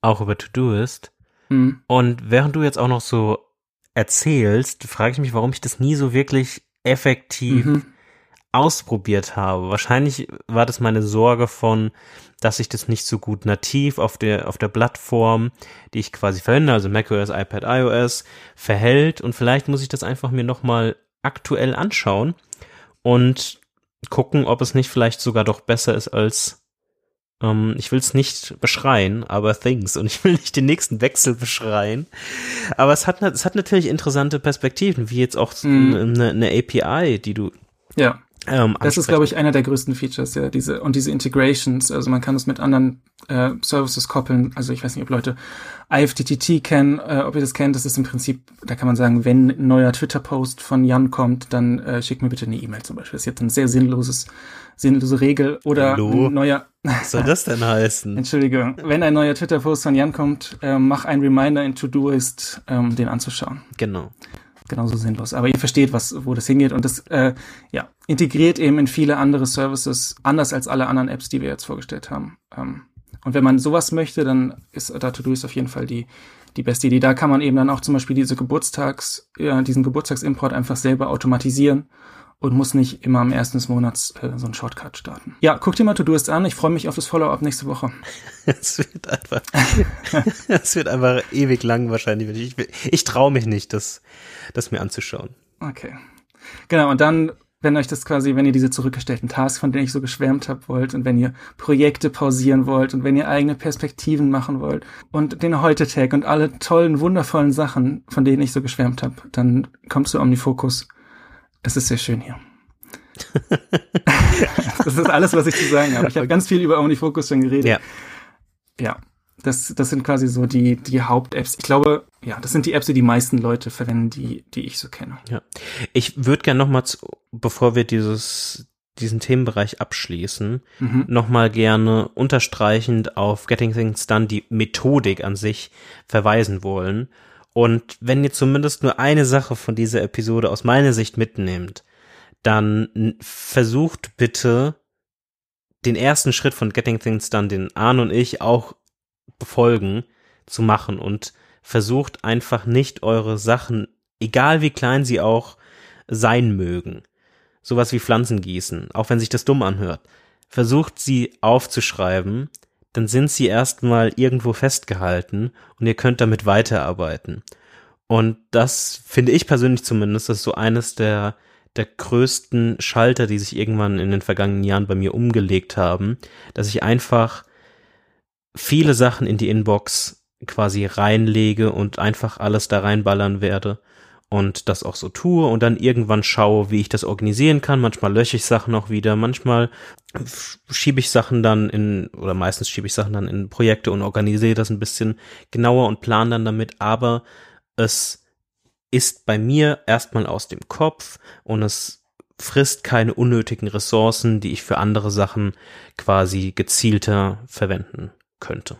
auch über To-Doist. Mhm. Und während du jetzt auch noch so erzählst, frage ich mich, warum ich das nie so wirklich effektiv mhm. ausprobiert habe. Wahrscheinlich war das meine Sorge von, dass sich das nicht so gut nativ auf der, auf der Plattform, die ich quasi verwende, also macOS, iPad, iOS, verhält. Und vielleicht muss ich das einfach mir nochmal aktuell anschauen und gucken, ob es nicht vielleicht sogar doch besser ist als ähm, ich will es nicht beschreien, aber Things und ich will nicht den nächsten Wechsel beschreien. Aber es hat, es hat natürlich interessante Perspektiven, wie jetzt auch mm. eine, eine API, die du ja. Ähm, das ist, glaube ich, einer der größten Features, ja, diese und diese Integrations. Also man kann es mit anderen äh, Services koppeln. Also ich weiß nicht, ob Leute IFTTT kennen, äh, ob ihr das kennt. Das ist im Prinzip, da kann man sagen, wenn ein neuer Twitter-Post von Jan kommt, dann äh, schickt mir bitte eine E-Mail zum Beispiel. Das ist jetzt ein sehr sinnloses, sinnlose Regel. Oder Hallo? ein neuer. Was soll das denn heißen? Entschuldigung. Wenn ein neuer Twitter-Post von Jan kommt, äh, mach ein Reminder in To-Do-Ist, ähm, den anzuschauen. Genau genauso sinnlos. Aber ihr versteht, was, wo das hingeht. Und das äh, ja, integriert eben in viele andere Services, anders als alle anderen Apps, die wir jetzt vorgestellt haben. Ähm, und wenn man sowas möchte, dann ist Data2Do ist auf jeden Fall die, die beste Idee. Da kann man eben dann auch zum Beispiel diese Geburtstags, ja, diesen Geburtstagsimport einfach selber automatisieren und muss nicht immer am ersten des Monats äh, so einen Shortcut starten. Ja, guck dir mal To-Doist an. Ich freue mich auf das Follow-up nächste Woche. es wird einfach, es wird einfach ewig lang wahrscheinlich. Ich, ich traue mich nicht, das, das mir anzuschauen. Okay. Genau, und dann, wenn euch das quasi, wenn ihr diese zurückgestellten Tasks, von denen ich so geschwärmt habe, wollt und wenn ihr Projekte pausieren wollt und wenn ihr eigene Perspektiven machen wollt und den Heute-Tag und alle tollen, wundervollen Sachen, von denen ich so geschwärmt habe, dann kommt zu Omnifocus. Es ist sehr schön hier. das ist alles, was ich zu sagen habe. Ich habe ganz viel über OmniFocus schon geredet. Ja. Ja. Das, das sind quasi so die, die Haupt-Apps. Ich glaube, ja, das sind die Apps, die die meisten Leute verwenden, die, die ich so kenne. Ja. Ich würde gerne nochmal, bevor wir dieses, diesen Themenbereich abschließen, Mhm. nochmal gerne unterstreichend auf Getting Things Done die Methodik an sich verweisen wollen. Und wenn ihr zumindest nur eine Sache von dieser Episode aus meiner Sicht mitnehmt, dann versucht bitte den ersten Schritt von Getting Things Done, den Arne und ich auch befolgen, zu machen. Und versucht einfach nicht eure Sachen, egal wie klein sie auch sein mögen, sowas wie Pflanzen gießen, auch wenn sich das dumm anhört, versucht sie aufzuschreiben, dann sind sie erstmal irgendwo festgehalten und ihr könnt damit weiterarbeiten. Und das finde ich persönlich zumindest, das ist so eines der, der größten Schalter, die sich irgendwann in den vergangenen Jahren bei mir umgelegt haben, dass ich einfach viele Sachen in die Inbox quasi reinlege und einfach alles da reinballern werde und das auch so tue und dann irgendwann schaue, wie ich das organisieren kann. Manchmal lösche ich Sachen auch wieder, manchmal schiebe ich Sachen dann in, oder meistens schiebe ich Sachen dann in Projekte und organisiere das ein bisschen genauer und plane dann damit, aber es ist bei mir erstmal aus dem Kopf und es frisst keine unnötigen Ressourcen, die ich für andere Sachen quasi gezielter verwenden könnte.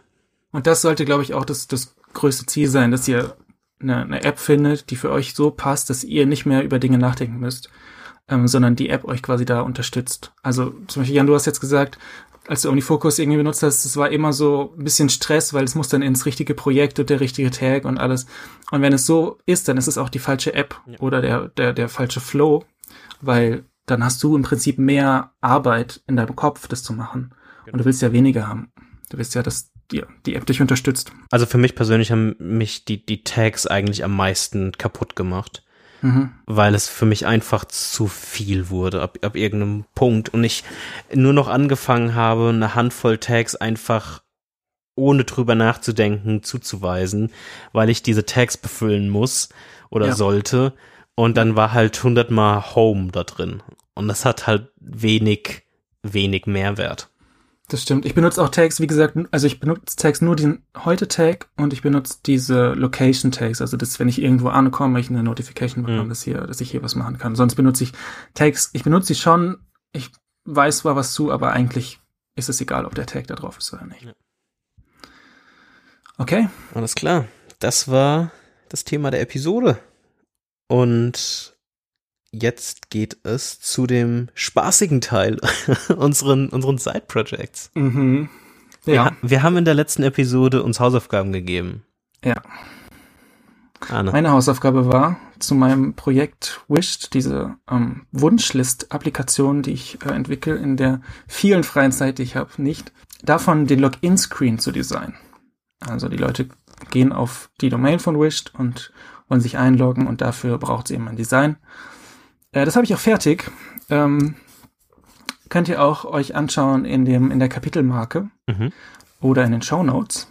Und das sollte, glaube ich, auch das, das größte Ziel sein, dass ihr eine, eine App findet, die für euch so passt, dass ihr nicht mehr über Dinge nachdenken müsst, ähm, sondern die App euch quasi da unterstützt. Also zum Beispiel, Jan, du hast jetzt gesagt, als du OmniFocus irgendwie benutzt hast, es war immer so ein bisschen Stress, weil es muss dann ins richtige Projekt und der richtige Tag und alles. Und wenn es so ist, dann ist es auch die falsche App Ja. oder der, der, der falsche Flow, weil dann hast du im Prinzip mehr Arbeit in deinem Kopf, das zu machen. Und du willst ja weniger haben. Du willst ja, dass die, die App dich unterstützt. Also für mich persönlich haben mich die, die Tags eigentlich am meisten kaputt gemacht, Mhm. weil es für mich einfach zu viel wurde ab, ab irgendeinem Punkt und ich nur noch angefangen habe, eine Handvoll Tags einfach ohne drüber nachzudenken zuzuweisen, weil ich diese Tags befüllen muss oder Ja. sollte und dann war halt hundertmal Home da drin und das hat halt wenig, wenig Mehrwert. Das stimmt. Ich benutze auch Tags, wie gesagt, also ich benutze Tags nur den Heute-Tag und ich benutze diese Location-Tags, also das, wenn ich irgendwo ankomme, ich eine Notification bekomme, Mhm. dass hier, dass ich hier was machen kann. Sonst benutze ich Tags, ich benutze sie schon, ich weiß zwar was zu, aber eigentlich ist es egal, ob der Tag da drauf ist oder nicht. Ja. Okay. Alles klar. Das war das Thema der Episode. Und jetzt geht es zu dem spaßigen Teil unseren, unseren Side-Projects. Mhm. Wir, Ja. ha- wir haben in der letzten Episode uns Hausaufgaben gegeben. Ja. Arne. Meine Hausaufgabe war, zu meinem Projekt Wished, diese ähm, Wunschlist-Applikation, die ich äh, entwickle, in der vielen freien Zeit, die ich habe, nicht, davon den Login-Screen zu designen. Also die Leute gehen auf die Domain von Wished und wollen sich einloggen und dafür braucht es eben ein Design. Äh, das habe ich auch fertig. Ähm, könnt ihr auch euch anschauen in dem in der Kapitelmarke Mhm. oder in den Show Notes.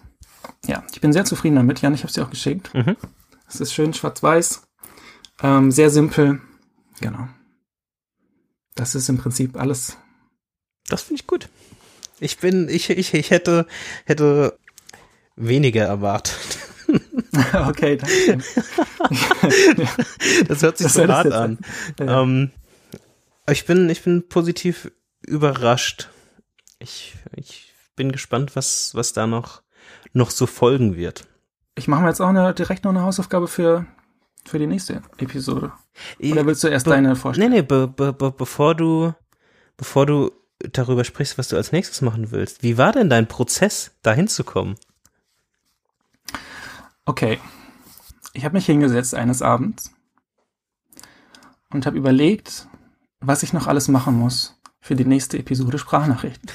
Ja, ich bin sehr zufrieden damit. Jan, ich habe sie auch geschickt. Mhm. Es ist schön schwarz-weiß. Ähm, sehr simpel. Genau. Das ist im Prinzip alles. Das finde ich gut. Ich bin, ich, ich, ich hätte, hätte weniger erwartet. okay, danke. Das hört sich so hart an. Ja. Ähm, ich bin, ich bin positiv überrascht. Ich, ich bin gespannt, was, was da noch, noch so folgen wird. Ich mache mir jetzt auch eine, direkt noch eine Hausaufgabe für, für die nächste Episode. Oder willst du erst Be- deine Nee, vorstellen? nee, be, be, be, bevor du, bevor du darüber sprichst, was du als nächstes machen willst. Wie war denn dein Prozess, da hinzukommen? Okay. Ich habe mich hingesetzt eines Abends und habe überlegt, was ich noch alles machen muss für die nächste Episode Sprachnachrichten.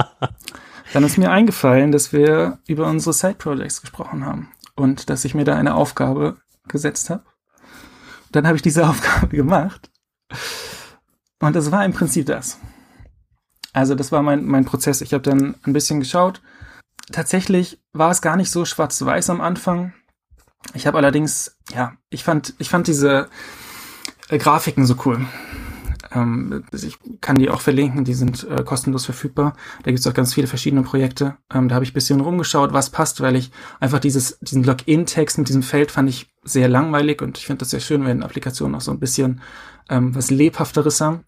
Dann ist mir eingefallen, dass wir über unsere Side-Projects gesprochen haben und dass ich mir da eine Aufgabe gesetzt habe. Dann habe ich diese Aufgabe gemacht Und das war im Prinzip das. Also das war mein, mein Prozess. Ich habe dann ein bisschen geschaut. Tatsächlich war es gar nicht so schwarz-weiß am Anfang. Ich habe allerdings, ja, ich fand, ich fand diese äh, Grafiken so cool. Ähm, ich kann die auch verlinken, die sind äh, kostenlos verfügbar. Da gibt es auch ganz viele verschiedene Projekte. Ähm, da habe ich bisschen rumgeschaut, was passt, weil ich einfach dieses, diesen Login-Text mit diesem Feld fand ich sehr langweilig und ich finde das sehr schön, wenn Applikationen auch so ein bisschen ähm, was Lebhafteres haben.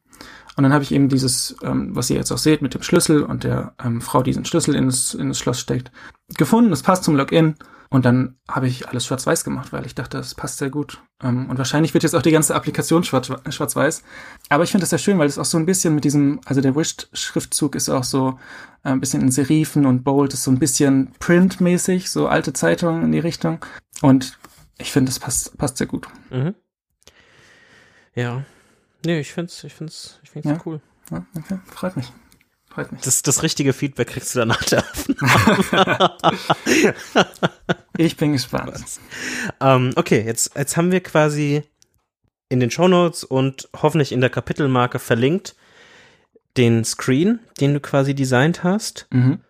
Und dann habe ich eben dieses, ähm, was ihr jetzt auch seht, mit dem Schlüssel und der ähm, Frau, die diesen Schlüssel in das, in das Schloss steckt, gefunden. Das passt zum Login. Und dann habe ich alles schwarz-weiß gemacht, weil ich dachte, das passt sehr gut. Ähm, und wahrscheinlich wird jetzt auch die ganze Applikation schwarz-weiß. Aber ich finde das sehr schön, weil es auch so ein bisschen mit diesem, also der Wished-Schriftzug ist auch so äh, ein bisschen in Serifen und Bold, ist so ein bisschen printmäßig, so alte Zeitungen in die Richtung. Und ich finde, das passt, passt sehr gut. Mhm. Ja. Nee, ich finde es ich find's, ich find's ja. cool. Ja, okay. Freut mich. Freut mich. Das, das richtige Feedback kriegst du dann nach der Ich bin gespannt. Ähm, okay, jetzt, jetzt haben wir quasi in den Shownotes und hoffentlich in der Kapitelmarke verlinkt den Screen, den du quasi designt hast. Mhm.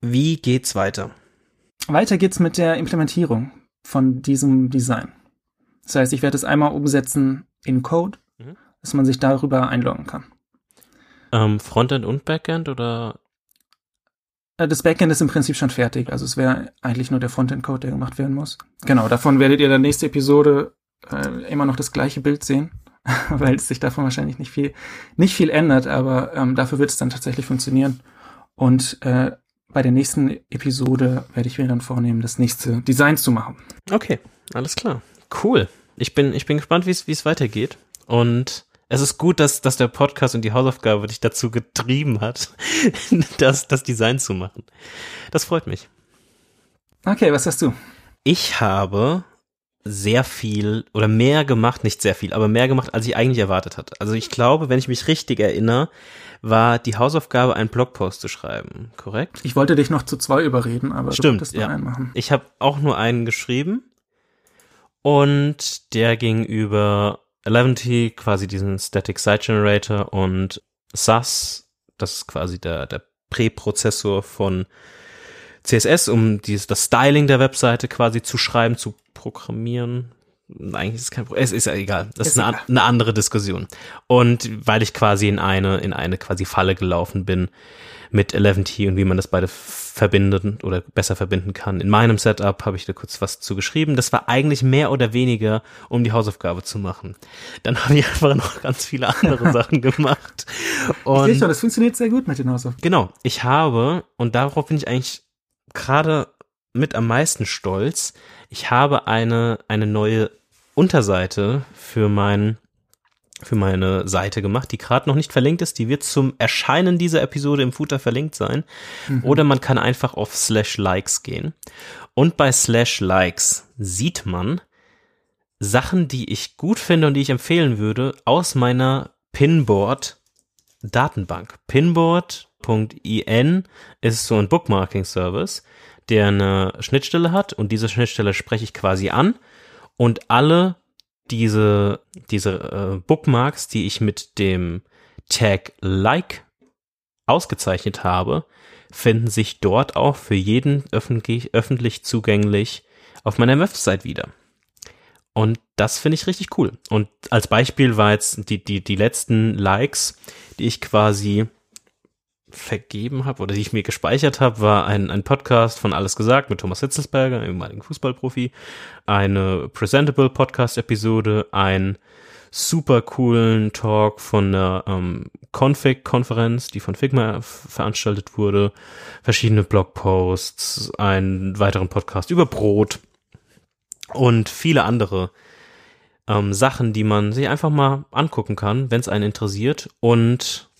Wie geht's weiter? Weiter geht's mit der Implementierung von diesem Design. Das heißt, ich werde es einmal umsetzen in Code. Dass man sich darüber einloggen kann. Ähm, Frontend und Backend oder? Äh, das Backend ist im Prinzip schon fertig. Also es wäre eigentlich nur der Frontend-Code, der gemacht werden muss. Genau, davon werdet ihr in der nächsten Episode äh, immer noch das gleiche Bild sehen, weil es sich davon wahrscheinlich nicht viel, nicht viel ändert, aber ähm, dafür wird es dann tatsächlich funktionieren. Und äh, bei der nächsten Episode werde ich mir dann vornehmen, das nächste Design zu machen. Okay, alles klar. Cool. Ich bin, ich bin gespannt, wie es weitergeht. Und es ist gut, dass, dass der Podcast und die Hausaufgabe dich dazu getrieben hat, das, das Design zu machen. Das freut mich. Okay, was hast du? Ich habe sehr viel oder mehr gemacht, nicht sehr viel, aber mehr gemacht, als ich eigentlich erwartet hatte. Also ich glaube, wenn ich mich richtig erinnere, war die Hausaufgabe, einen Blogpost zu schreiben, korrekt? Ich wollte dich noch zu zwei überreden, aber Stimmt, du ja. einen machen. Ich habe auch nur einen geschrieben und der ging über Eleventy, quasi diesen Static Site Generator und SAS, das ist quasi der, der Präprozessor von CSS, um dieses, das Styling der Webseite quasi zu schreiben, zu programmieren. Eigentlich ist es kein Problem. Es ist ja egal. Das ist, ist eine, eine, andere Diskussion. Und weil ich quasi in eine, in eine quasi Falle gelaufen bin, mit 11T und wie man das beide verbinden oder besser verbinden kann. In meinem Setup habe ich da kurz was zu geschrieben. Das war eigentlich mehr oder weniger, um die Hausaufgabe zu machen. Dann habe ich einfach noch ganz viele andere Sachen gemacht. Und ich schon, das funktioniert sehr gut mit den Hausaufgaben. Genau. Ich habe, und darauf bin ich eigentlich gerade mit am meisten stolz, ich habe eine, eine neue Unterseite für meinen für meine Seite gemacht, die gerade noch nicht verlinkt ist. Die wird zum Erscheinen dieser Episode im Footer verlinkt sein. Mhm. Oder man kann einfach auf slash likes gehen. Und bei slash likes sieht man Sachen, die ich gut finde und die ich empfehlen würde, aus meiner Pinboard Datenbank. Pinboard.in ist so ein Bookmarking Service, der eine Schnittstelle hat und diese Schnittstelle spreche ich quasi an und alle diese, diese äh, Bookmarks, die ich mit dem Tag Like ausgezeichnet habe, finden sich dort auch für jeden öffentlich, öffentlich zugänglich auf meiner Website wieder. Und das finde ich richtig cool. Und als Beispiel war jetzt die, die, die letzten Likes, die ich quasi vergeben habe oder die ich mir gespeichert habe, war ein, ein Podcast von Alles gesagt mit Thomas Hitzelsberger, ehemaligen Fußballprofi, eine Presentable Podcast-Episode, ein super coolen Talk von der ähm, Config-Konferenz, die von Figma veranstaltet wurde, verschiedene Blogposts, einen weiteren Podcast über Brot und viele andere ähm, Sachen, die man sich einfach mal angucken kann, wenn es einen interessiert und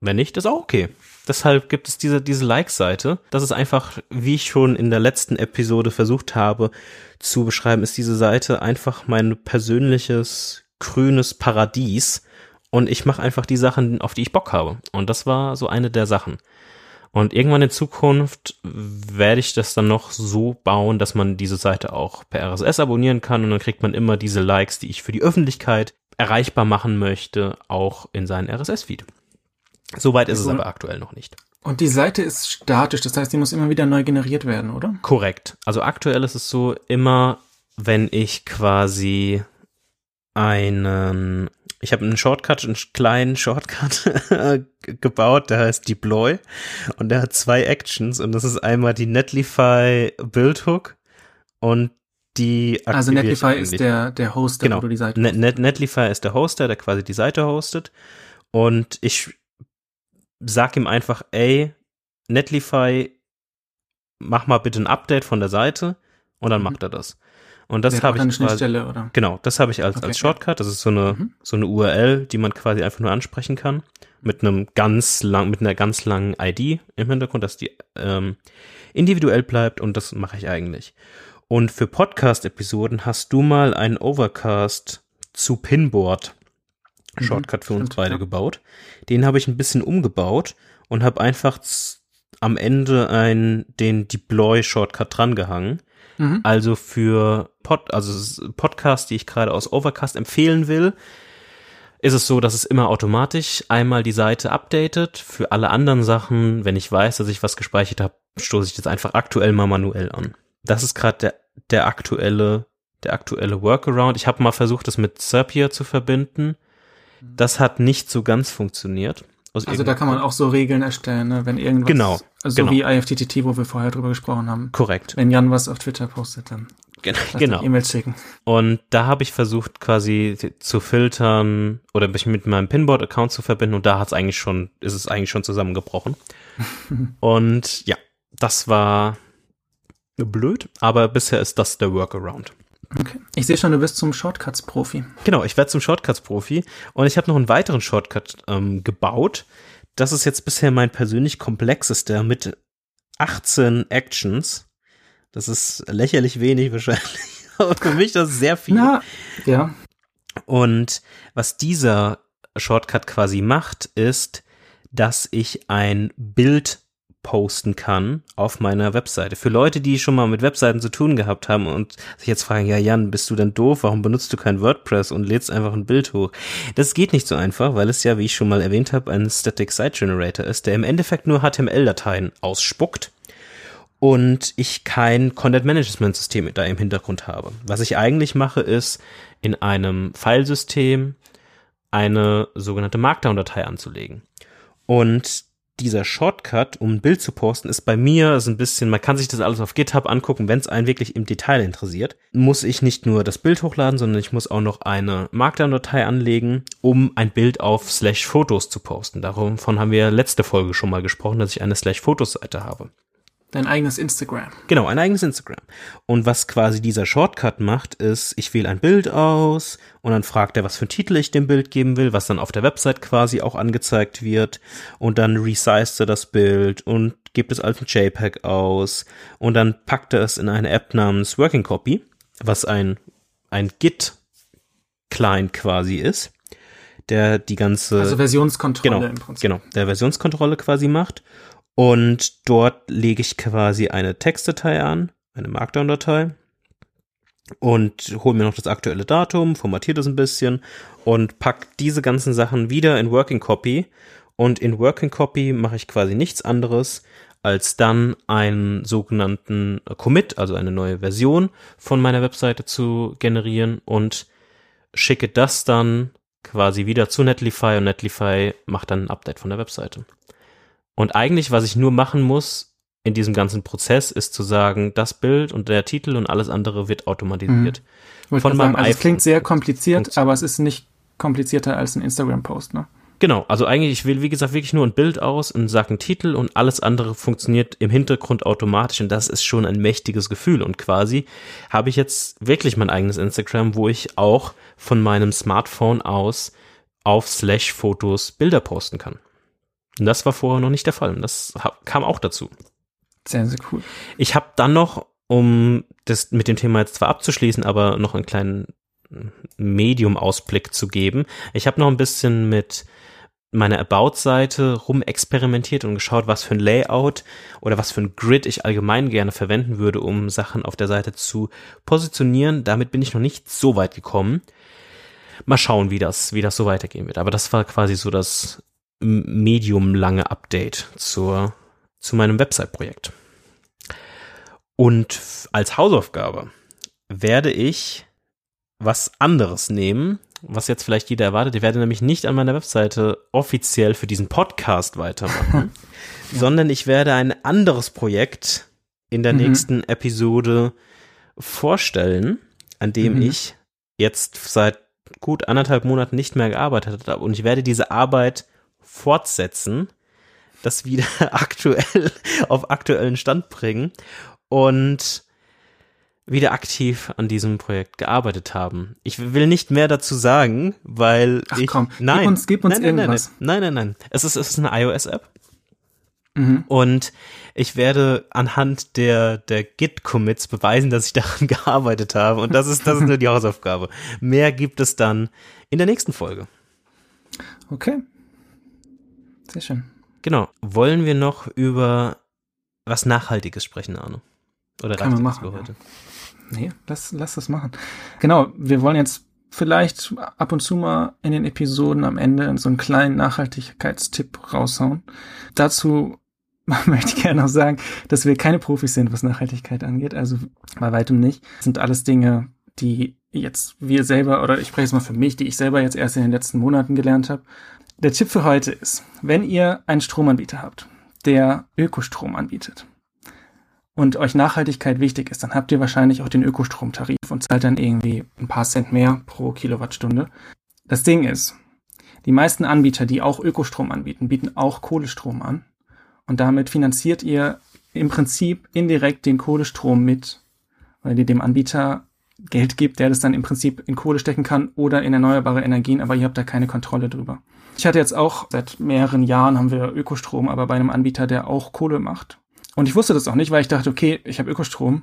wenn nicht, ist auch okay. Deshalb gibt es diese, diese Like-Seite. Das ist einfach, wie ich schon in der letzten Episode versucht habe zu beschreiben, ist diese Seite einfach mein persönliches grünes Paradies. Und ich mache einfach die Sachen, auf die ich Bock habe. Und das war so eine der Sachen. Und irgendwann in Zukunft werde ich das dann noch so bauen, dass man diese Seite auch per RSS abonnieren kann und dann kriegt man immer diese Likes, die ich für die Öffentlichkeit erreichbar machen möchte, auch in seinen RSS-Feed. Soweit ist es aber aktuell noch nicht. Und die Seite ist statisch, das heißt, die muss immer wieder neu generiert werden, oder? Korrekt. Also aktuell ist es so, immer wenn ich quasi einen, ich habe einen Shortcut, einen kleinen Shortcut gebaut, der heißt Deploy und der hat zwei Actions und das ist einmal die Netlify Build Hook und die Also Netlify ist der, der Hoster, genau. wo du die Seite Net, Net, Netlify ist der Hoster, der quasi die Seite hostet und ich sag ihm einfach, ey, Netlify, mach mal bitte ein Update von der Seite und dann mhm. macht er das. Und das habe ich eine Schnittstelle, oder? Genau, das habe ich als, okay, als Shortcut. Das ist so eine, mhm. so eine URL, die man quasi einfach nur ansprechen kann. Mit einem ganz lang, mit einer ganz langen ID im Hintergrund, dass die ähm, individuell bleibt und das mache ich eigentlich. Und für Podcast-Episoden hast du mal einen Overcast zu Pinboard Shortcut mhm, für uns beide gebaut. Den habe ich ein bisschen umgebaut und habe einfach am Ende ein, den Deploy Shortcut drangehangen Mhm. Also für Pod, also Podcasts, die ich gerade aus Overcast empfehlen will, ist es so, dass es immer automatisch einmal die Seite updatet. Für alle anderen Sachen, wenn ich weiß, dass ich was gespeichert habe, stoße ich das einfach aktuell mal manuell an. Das ist gerade der, der aktuelle, der aktuelle Workaround. Ich habe mal versucht, das mit Zapier zu verbinden. Das hat nicht so ganz funktioniert also da kann man auch so Regeln erstellen, ne? wenn irgendwas, genau, so genau. wie IFTTT, wo wir vorher drüber gesprochen haben. Korrekt. Wenn Jan was auf Twitter postet, dann genau. E-Mails schicken. Und da habe ich versucht quasi zu filtern oder mich mit meinem Pinboard-Account zu verbinden und da hat es eigentlich schon, ist es eigentlich schon zusammengebrochen. und ja, das war blöd, aber bisher ist das der Workaround. Okay. Ich sehe schon, du bist zum Shortcuts-Profi. Genau, ich werde zum Shortcuts-Profi und ich habe noch einen weiteren Shortcut ähm, gebaut. Das ist jetzt bisher mein persönlich komplexester mit 18 Actions. Das ist lächerlich wenig wahrscheinlich, aber für mich das ist sehr viel. Na, ja. Und was dieser Shortcut quasi macht, ist, dass ich ein Bild posten kann auf meiner Webseite. Für Leute, die schon mal mit Webseiten zu tun gehabt haben und sich jetzt fragen, ja Jan, bist du denn doof? Warum benutzt du kein WordPress und lädst einfach ein Bild hoch? Das geht nicht so einfach, weil es ja, wie ich schon mal erwähnt habe, ein Static Site Generator ist, der im Endeffekt nur HTML-Dateien ausspuckt und ich kein Content Management System da im Hintergrund habe. Was ich eigentlich mache, ist in einem Filesystem eine sogenannte Markdown-Datei anzulegen. Und dieser Shortcut, um ein Bild zu posten, ist bei mir so ein bisschen, man kann sich das alles auf GitHub angucken, wenn es einen wirklich im Detail interessiert, muss ich nicht nur das Bild hochladen, sondern ich muss auch noch eine Markdown-Datei anlegen, um ein Bild auf Slash Fotos zu posten. Davon haben wir letzte Folge schon mal gesprochen, dass ich eine Slash Fotos-Seite habe. Dein eigenes Instagram. Genau, ein eigenes Instagram. Und was quasi dieser Shortcut macht, ist, ich wähle ein Bild aus und dann fragt er, was für einen Titel ich dem Bild geben will, was dann auf der Website quasi auch angezeigt wird. Und dann resized er das Bild und gibt es als ein JPEG aus. Und dann packt er es in eine App namens Working Copy, was ein, ein Git-Client quasi ist der die ganze also Versionskontrolle genau, im Prinzip. Genau, der Versionskontrolle quasi macht und dort lege ich quasi eine Textdatei an, eine Markdown-Datei und hole mir noch das aktuelle Datum, formatiere das ein bisschen und pack diese ganzen Sachen wieder in Working Copy. Und in Working Copy mache ich quasi nichts anderes, als dann einen sogenannten Commit, also eine neue Version von meiner Webseite zu generieren und schicke das dann quasi wieder zu Netlify und Netlify macht dann ein Update von der Webseite. Und eigentlich, was ich nur machen muss in diesem ganzen Prozess, ist zu sagen, das Bild und der Titel und alles andere wird automatisiert. Mhm. Von meinem sagen, also Es klingt sehr kompliziert, aber es ist nicht komplizierter als ein Instagram-Post, ne? Genau, also eigentlich, ich wähle, wie gesagt, wirklich nur ein Bild aus und sage einen Titel und alles andere funktioniert im Hintergrund automatisch und das ist schon ein mächtiges Gefühl und quasi habe ich jetzt wirklich mein eigenes Instagram, wo ich auch von meinem Smartphone aus auf Slash Fotos Bilder posten kann. Und das war vorher noch nicht der Fall. Und das kam auch dazu. Sehr, sehr cool. Ich habe dann noch, um das mit dem Thema jetzt zwar abzuschließen, aber noch einen kleinen Medium-Ausblick zu geben. Ich habe noch ein bisschen mit meiner About-Seite rumexperimentiert und geschaut, was für ein Layout oder was für ein Grid ich allgemein gerne verwenden würde, um Sachen auf der Seite zu positionieren. Damit bin ich noch nicht so weit gekommen. mal schauen, wie das, wie das so weitergehen wird. Aber das war quasi so das medium-lange Update zur, zu meinem Website-Projekt. Und als Hausaufgabe werde ich was anderes nehmen, was jetzt vielleicht jeder erwartet. Ich werde nämlich nicht an meiner Webseite offiziell für diesen Podcast weitermachen, ja. sondern ich werde ein anderes Projekt in der mhm. nächsten Episode vorstellen, an dem mhm. ich jetzt seit gut anderthalb Monaten nicht mehr gearbeitet habe. Und ich werde diese Arbeit fortsetzen, das wieder aktuell auf aktuellen Stand bringen und wieder aktiv an diesem Projekt gearbeitet haben. Ich will nicht mehr dazu sagen, weil Ach, ich komm, nein, gib uns, gib uns nein, irgendwas. Nein, nein, nein, nein. Es ist es ist eine iOS App. Mhm. Und ich werde anhand der, der Git-Commits beweisen, dass ich daran gearbeitet habe. Und das ist, das ist nur die Hausaufgabe. Mehr gibt es dann in der nächsten Folge. Okay. Sehr schön. Genau. Wollen wir noch über was Nachhaltiges sprechen, Arno? Oder Kann man machen. heute? Nee, lass, lass das machen. Genau, wir wollen jetzt vielleicht ab und zu mal in den Episoden am Ende so einen kleinen Nachhaltigkeitstipp raushauen. Dazu möchte ich gerne noch sagen, dass wir keine Profis sind, was Nachhaltigkeit angeht. Also bei weitem nicht. Das sind alles Dinge, die jetzt wir selber, oder ich spreche jetzt mal für mich, die ich selber jetzt erst in den letzten Monaten gelernt habe. Der Tipp für heute ist, wenn ihr einen Stromanbieter habt, der Ökostrom anbietet und euch Nachhaltigkeit wichtig ist, dann habt ihr wahrscheinlich auch den Ökostromtarif und zahlt dann irgendwie ein paar Cent mehr pro Kilowattstunde. Das Ding ist, die meisten Anbieter, die auch Ökostrom anbieten, bieten auch Kohlestrom an. Und damit finanziert ihr im Prinzip indirekt den Kohlestrom mit, weil ihr dem Anbieter Geld gibt, der das dann im Prinzip in Kohle stecken kann oder in erneuerbare Energien, aber ihr habt da keine Kontrolle drüber. Ich hatte jetzt auch seit mehreren Jahren haben wir Ökostrom, aber bei einem Anbieter, der auch Kohle macht. Und ich wusste das auch nicht, weil ich dachte, okay, ich habe Ökostrom.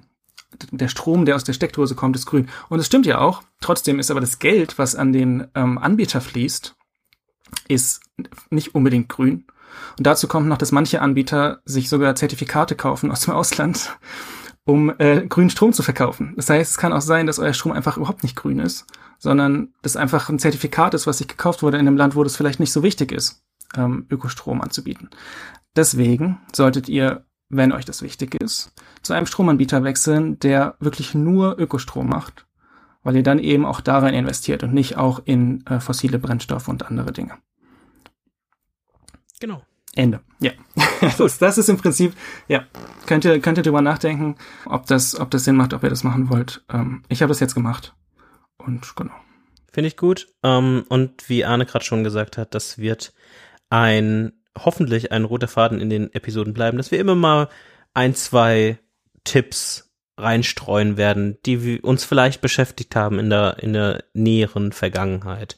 Der Strom, der aus der Steckdose kommt, ist grün. Und es stimmt ja auch. Trotzdem ist aber das Geld, was an den ähm, Anbieter fließt, ist nicht unbedingt grün. Und dazu kommt noch, dass manche Anbieter sich sogar Zertifikate kaufen aus dem Ausland, um äh, grünen Strom zu verkaufen. Das heißt, es kann auch sein, dass euer Strom einfach überhaupt nicht grün ist sondern das einfach ein Zertifikat ist, was sich gekauft wurde in einem Land, wo das vielleicht nicht so wichtig ist, ähm, Ökostrom anzubieten. Deswegen solltet ihr, wenn euch das wichtig ist, zu einem Stromanbieter wechseln, der wirklich nur Ökostrom macht, weil ihr dann eben auch darin investiert und nicht auch in äh, fossile Brennstoffe und andere Dinge. Genau. Ende. Ja. das, das ist im Prinzip, ja, könnt ihr, könnt ihr drüber nachdenken, ob das, ob das Sinn macht, ob ihr das machen wollt. Ähm, ich habe das jetzt gemacht und genau. Finde ich gut. Ähm, und wie Arne gerade schon gesagt hat, das wird ein, hoffentlich ein roter Faden in den Episoden bleiben, dass wir immer mal ein, zwei Tipps reinstreuen werden, die uns vielleicht beschäftigt haben in der, in der näheren Vergangenheit.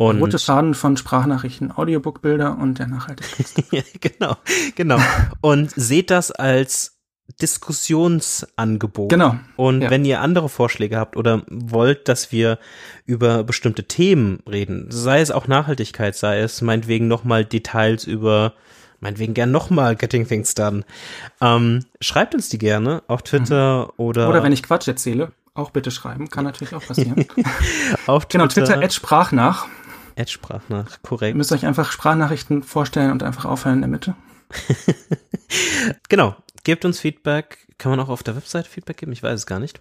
Und Rote Faden von Sprachnachrichten, Audiobookbilder und der Nachhaltigkeit. genau, genau. Und seht das als Diskussionsangebot. Genau. Und ja. wenn ihr andere Vorschläge habt oder wollt, dass wir über bestimmte Themen reden, sei es auch Nachhaltigkeit, sei es meinetwegen nochmal Details über, meinetwegen gern nochmal Getting Things Done, ähm, schreibt uns die gerne auf Twitter mhm. oder. Oder wenn ich Quatsch erzähle, auch bitte schreiben, kann natürlich auch passieren. auf Twitter. Genau, Twitter, Ed sprach nach. Ed sprach nach, korrekt. Ihr müsst euch einfach Sprachnachrichten vorstellen und einfach aufhören in der Mitte. genau gebt uns Feedback. Kann man auch auf der Website Feedback geben? Ich weiß es gar nicht.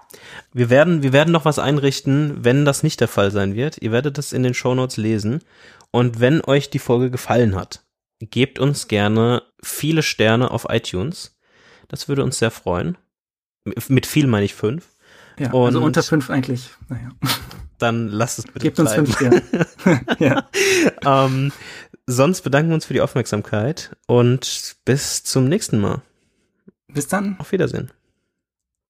Wir werden, wir werden noch was einrichten, wenn das nicht der Fall sein wird. Ihr werdet das in den Show Notes lesen. Und wenn euch die Folge gefallen hat, gebt uns gerne viele Sterne auf iTunes. Das würde uns sehr freuen. Mit viel meine ich fünf. Ja, also Und also unter fünf eigentlich. Naja. Dann lasst es bitte Gebt bleiben. uns fünf Sterne. ja. ähm, sonst bedanken wir uns für die Aufmerksamkeit und bis zum nächsten Mal. Bis dann. Auf Wiedersehen.